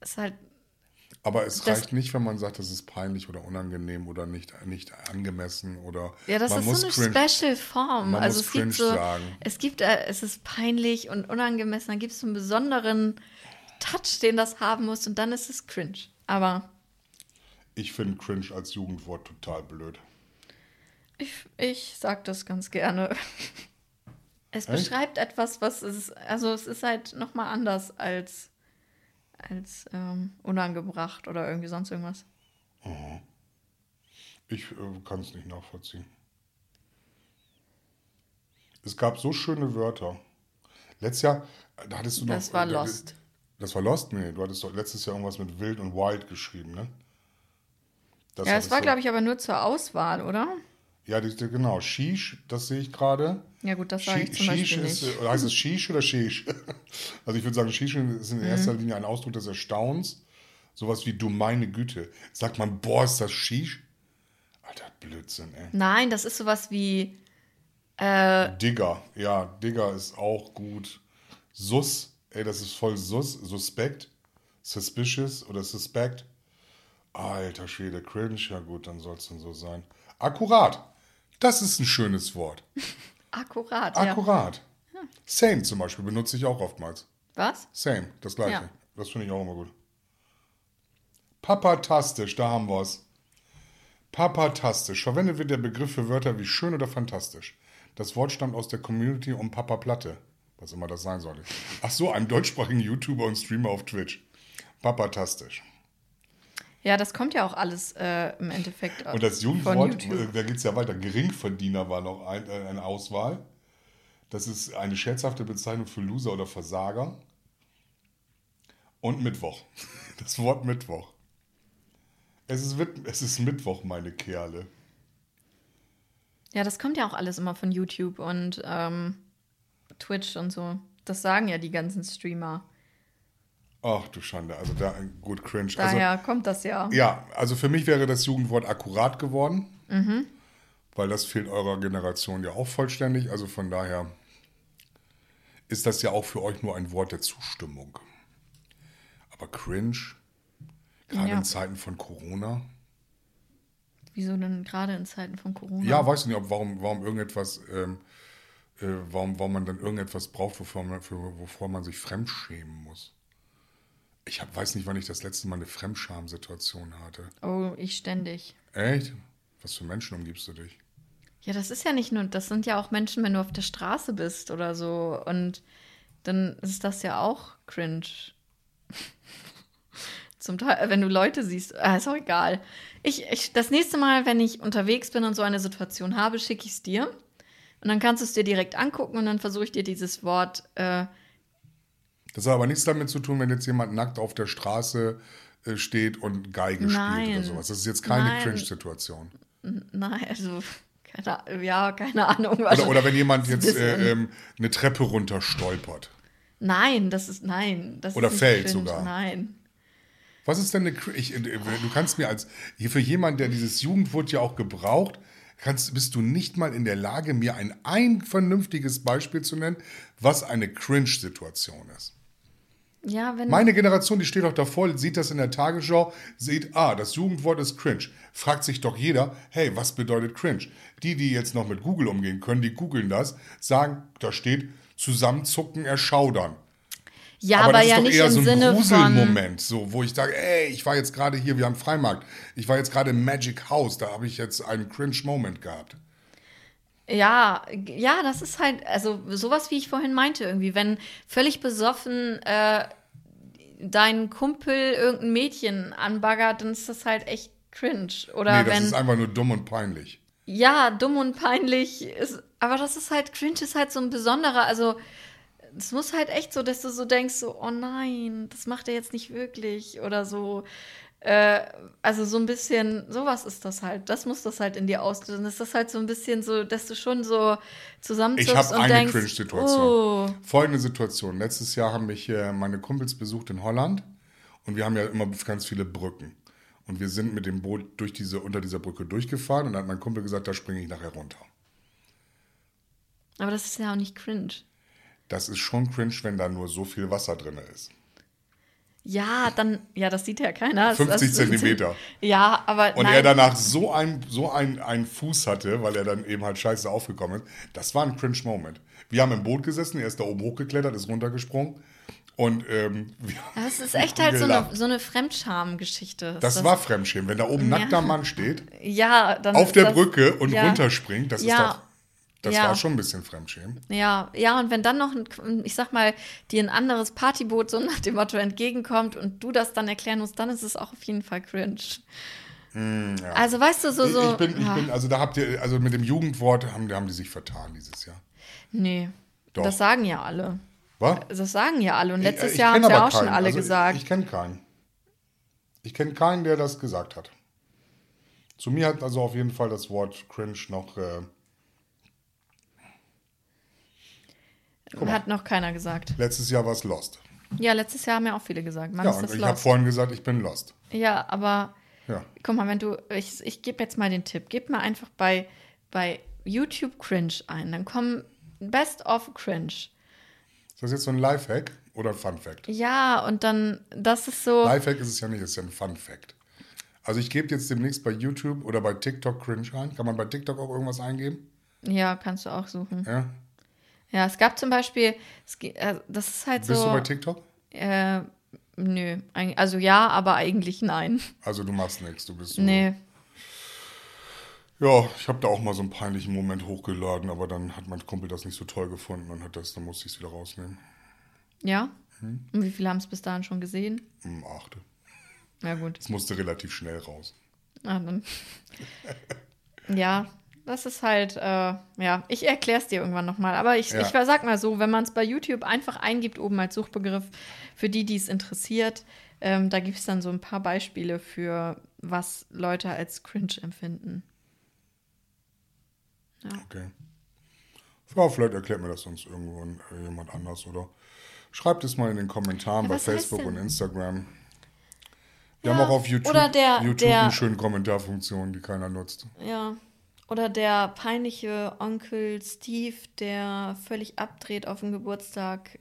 Ist halt Aber es Das- reicht nicht, wenn man sagt, das ist peinlich oder unangenehm oder nicht, nicht angemessen oder Ja, das man ist muss so eine cringe- Special Form. man also muss es gibt so, sagen. es gibt, äh, es ist peinlich und unangemessen. Dann gibt es so einen besonderen Touch, den das haben muss und dann ist es cringe. Aber Ich finde cringe als Jugendwort total blöd. ich, ich sag das ganz gerne. Es beschreibt etwas, was es, also es ist halt nochmal anders als, als ähm, unangebracht oder irgendwie sonst irgendwas. Ich äh, kann es nicht nachvollziehen. Es gab so schöne Wörter. Letztes Jahr, äh, da hattest du noch. Das war äh, Lost. Das war Lost? Nee, du hattest doch letztes Jahr irgendwas mit Wild und Wild geschrieben, ne? Das Ja, es war, glaube ich, aber nur zur Auswahl, oder? Ja, die, die, genau. Shish, das sehe ich gerade. Ja, gut, das sage ich zum Shish Beispiel ist, nicht. äh, heißt es Shish oder Shish? *laughs* Also ich würde sagen, Shish ist in erster Mhm. Linie ein Ausdruck des Erstaunens. Sowas wie du meine Güte. Sagt man, boah, ist das Shish? Alter, Blödsinn, ey. Nein, das ist sowas wie, äh, Digger, ja, Digger ist auch gut. Sus, ey, das ist voll sus, suspekt, suspicious oder suspect. Alter Schwede, cringe, ja gut, dann soll es dann so sein. Akkurat, das ist ein schönes Wort. *laughs* akkurat. Ja. Akkurat. Same zum Beispiel benutze ich auch oftmals. Was? Same, das gleiche. Ja. Das finde ich auch immer gut. Papatastisch, da haben wir es. Papatastisch. Verwendet wird der Begriff für Wörter wie schön oder fantastisch. Das Wort stammt aus der Community um Papa Platte. Was immer das sein soll. Ach so, einem deutschsprachigen YouTuber und Streamer auf Twitch. Papatastisch. Ja, das kommt ja auch alles äh, im Endeffekt Und das Jugendwort, äh, da geht es ja weiter. Geringverdiener war noch ein, äh, eine Auswahl. Das ist eine scherzhafte Bezeichnung für Loser oder Versager. Und Mittwoch. *laughs* Das Wort Mittwoch. Es ist, es ist Mittwoch, meine Kerle. Ja, das kommt ja auch alles immer von YouTube und ähm, Twitch und so. Das sagen ja die ganzen Streamer. Ach du Schande, also da gut cringe. Daher kommt das ja. Also, ja, also für mich wäre das Jugendwort akkurat geworden. weil das fehlt eurer Generation ja auch vollständig. Also von daher ist das ja auch für euch nur ein Wort der Zustimmung. Aber cringe, gerade Ja. in Zeiten von Corona. Wieso denn gerade in Zeiten von Corona? Ja, weiß nicht, ob warum, warum irgendetwas, ähm, äh, warum, warum man dann irgendetwas braucht, wovor man, für, wovor man sich fremdschämen muss. Ich hab, weiß nicht, wann ich das letzte Mal eine Fremdscham-Situation hatte. Oh, ich ständig. Echt? Was für Menschen umgibst du dich? Ja, das ist ja nicht nur, das sind ja auch Menschen, wenn du auf der Straße bist oder so. Und dann ist das ja auch cringe. *laughs* Zum Teil, wenn du Leute siehst, ah, ist auch egal. Ich, ich, das nächste Mal, wenn ich unterwegs bin und so eine Situation habe, schicke ich es dir. Und dann kannst du es dir direkt angucken und dann versuche ich dir dieses Wort, äh, Das hat aber nichts damit zu tun, wenn jetzt jemand nackt auf der Straße äh, steht und Geige spielt Nein. oder sowas. Das ist jetzt keine. Cringe-Situation. nein, also, keine, ja, keine Ahnung. Oder, oder wenn jemand jetzt äh, ähm, eine Treppe runter stolpert. Nein, das ist, nein. Das Oder ist fällt cringe, sogar. Nein. Was ist denn eine ich, äh, Du kannst mir als für jemanden, der dieses Jugendwort ja auch gebraucht, kannst, bist du nicht mal in der Lage, mir ein, ein vernünftiges Beispiel zu nennen, was eine Cringe-Situation ist. Ja. Meine Generation, die steht doch davor, sieht das in der Tagesschau, sieht, ah, das Jugendwort ist cringe. Fragt sich doch jeder, hey, was bedeutet cringe? Die, die jetzt noch mit Google umgehen können, die googeln das, sagen, da steht zusammenzucken, erschaudern. ja, aber, das ist ja doch nicht eher im so ein Sinne von. Gruselmoment, so, wo ich sage, ey, ich war jetzt gerade hier, wir haben Freimarkt, ich war jetzt gerade im Magic House, da habe ich jetzt einen Cringe-Moment gehabt. Ja, ja, das ist halt, also sowas, wie ich vorhin meinte, irgendwie, wenn völlig besoffen äh, dein Kumpel irgendein Mädchen anbaggert, dann ist das halt echt cringe. Oder Nee, das wenn. ist einfach nur dumm und peinlich. Ja, dumm und peinlich ist, aber das ist halt, cringe ist halt so ein besonderer, also es muss halt echt so, dass du so denkst, so, oh nein, das macht er jetzt nicht wirklich oder so. Äh, also so ein bisschen, sowas ist das halt. Das muss das halt in dir auslösen. Das ist halt so ein bisschen so, dass du schon so zusammenzuckst Ich habe eine denkst, Cringe-Situation. oh, Folgende Situation. Letztes Jahr haben mich äh, meine Kumpels besucht in Holland und wir haben ja immer ganz viele Brücken. Und wir sind mit dem Boot durch diese, unter dieser Brücke durchgefahren und dann hat mein Kumpel gesagt, da springe ich nachher runter. aber das ist ja auch nicht cringe. Das ist schon cringe, wenn da nur so viel Wasser drin ist. Ja, dann, ja, das sieht ja keiner. Das- 50 das- Zentimeter. *laughs* Ja, aber Und nein. er danach so ein, so ein, ein Fuß hatte, weil er dann eben halt scheiße aufgekommen ist. Das war ein Cringe-Moment. Wir haben im Boot gesessen, er ist da oben hochgeklettert, ist runtergesprungen. Und ähm, *laughs* Das ist echt halt so eine, so eine Fremdscham-Geschichte. ist Das war Fremdschämen. Wenn da oben Ja. nackter Mann steht, *laughs* Ja, dann auf ist der das, Brücke und ja. runterspringt, das ist Ja. doch. Das Ja. war schon ein bisschen Fremdschämen. Ja, ja, und wenn dann noch, ein, ich sag mal, dir ein anderes Partyboot so *laughs* nach dem Motto entgegenkommt und du das dann erklären musst, dann ist es auch auf jeden Fall cringe. Also weißt du, so, so. ich, bin, ich ja, bin, also da habt ihr, also mit dem Jugendwort haben, haben die sich vertan dieses Jahr. nee. Doch. Das sagen ja alle. Was? Das sagen ja alle. Und letztes Ich- ich Jahr haben sie auch schon keinen. alle also gesagt. Ich, ich kenne keinen. Ich kenne keinen, der das gesagt hat. Zu mir hat also auf jeden Fall das Wort cringe noch. Äh, mal. Hat noch keiner gesagt. letztes Jahr war es Lost. Ja, letztes Jahr haben ja auch viele gesagt. Man Ja, ist und das ich habe lost. vorhin gesagt, ich bin Lost. Ja, aber Ja. guck mal, wenn du, ich, ich gebe jetzt mal den Tipp, gib mal einfach bei, bei YouTube Cringe ein. Dann kommen Best of Cringe. Ist das jetzt so ein Lifehack oder ein Fun-Fact? Ja, und dann, das ist so. Lifehack ist es ja nicht, es ist ja ein Fun-Fact. Also ich gebe jetzt demnächst bei YouTube oder bei TikTok cringe ein. Kann man bei TikTok auch irgendwas eingeben? Ja, kannst du auch suchen. Ja. Ja, es gab zum Beispiel, es, äh, das ist halt Bist so. du bei TikTok? Äh, nö, also ja, aber eigentlich nein. *laughs* Also du machst nichts, du bist so. Nee. Ja, ich habe da auch mal so einen peinlichen Moment hochgeladen, aber dann hat mein Kumpel das nicht so toll gefunden und hat das, dann musste ich es wieder rausnehmen. Ja? Hm. Und wie viele haben es bis dahin schon gesehen? Hm, achte. Ja, gut. Es musste relativ schnell raus. Ah, dann. *laughs* ja, das ist halt, äh, ja, ich erkläre es dir irgendwann nochmal. Aber ich, Ja. ich sag mal so, wenn man es bei YouTube einfach eingibt, oben als Suchbegriff, für die, die es interessiert, ähm, da gibt es dann so ein paar Beispiele für, was Leute als cringe empfinden. Okay. Ja, vielleicht erklärt mir das sonst irgendwann äh, jemand anders oder schreibt es mal in den Kommentaren Ja, bei Facebook und Instagram. Wir Ja, haben auch auf YouTube, oder der- YouTube der- eine schöne Kommentarfunktion, die keiner nutzt. Ja. Oder der peinliche Onkel Steve, der völlig abdreht auf dem Geburtstag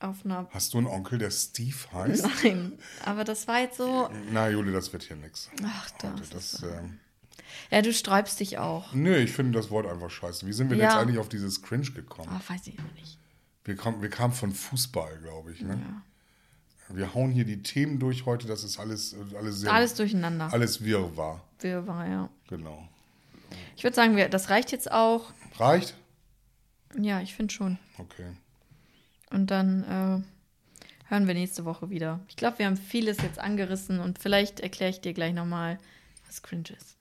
auf einer. Hast du einen Onkel, der Steve heißt? Nein, aber das war jetzt so. Na, Juli, das wird hier nichts. Ach, das. Das, ähm, Ja, du sträubst dich auch. nö, ich finde das Wort einfach scheiße. Wie sind wir denn Ja. jetzt eigentlich auf dieses Cringe gekommen? Ah, weiß ich auch nicht. Wir, kam, wir kamen von Fußball, glaube ich. Ne? Wir hauen hier die Themen durch heute. Das ist alles, alles sehr. Alles durcheinander. Alles wirrwarr. Wirrwarr, ja. Genau. Ich würde sagen, wir, das reicht jetzt auch. Reicht? Ja, ich finde schon. Okay. Und dann äh, hören wir nächste Woche wieder. Ich glaube, wir haben vieles jetzt angerissen und vielleicht erkläre ich dir gleich nochmal, was cringe ist.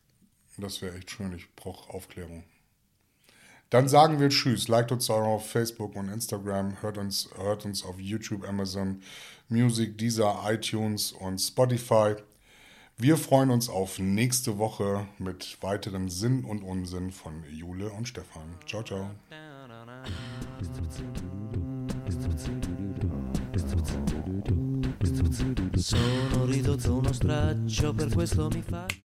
Das wäre echt schön. Ich brauche Aufklärung. Dann sagen wir Tschüss. Liked uns auch auf Facebook und Instagram. Hört uns, hört uns auf YouTube, Amazon Music, Deezer, iTunes und Spotify. Wir freuen uns auf nächste Woche mit weiteren Sinn und Unsinn von Jule und Stefan. Ciao, ciao. Sono ridotto uno straccio, per questo mi fa...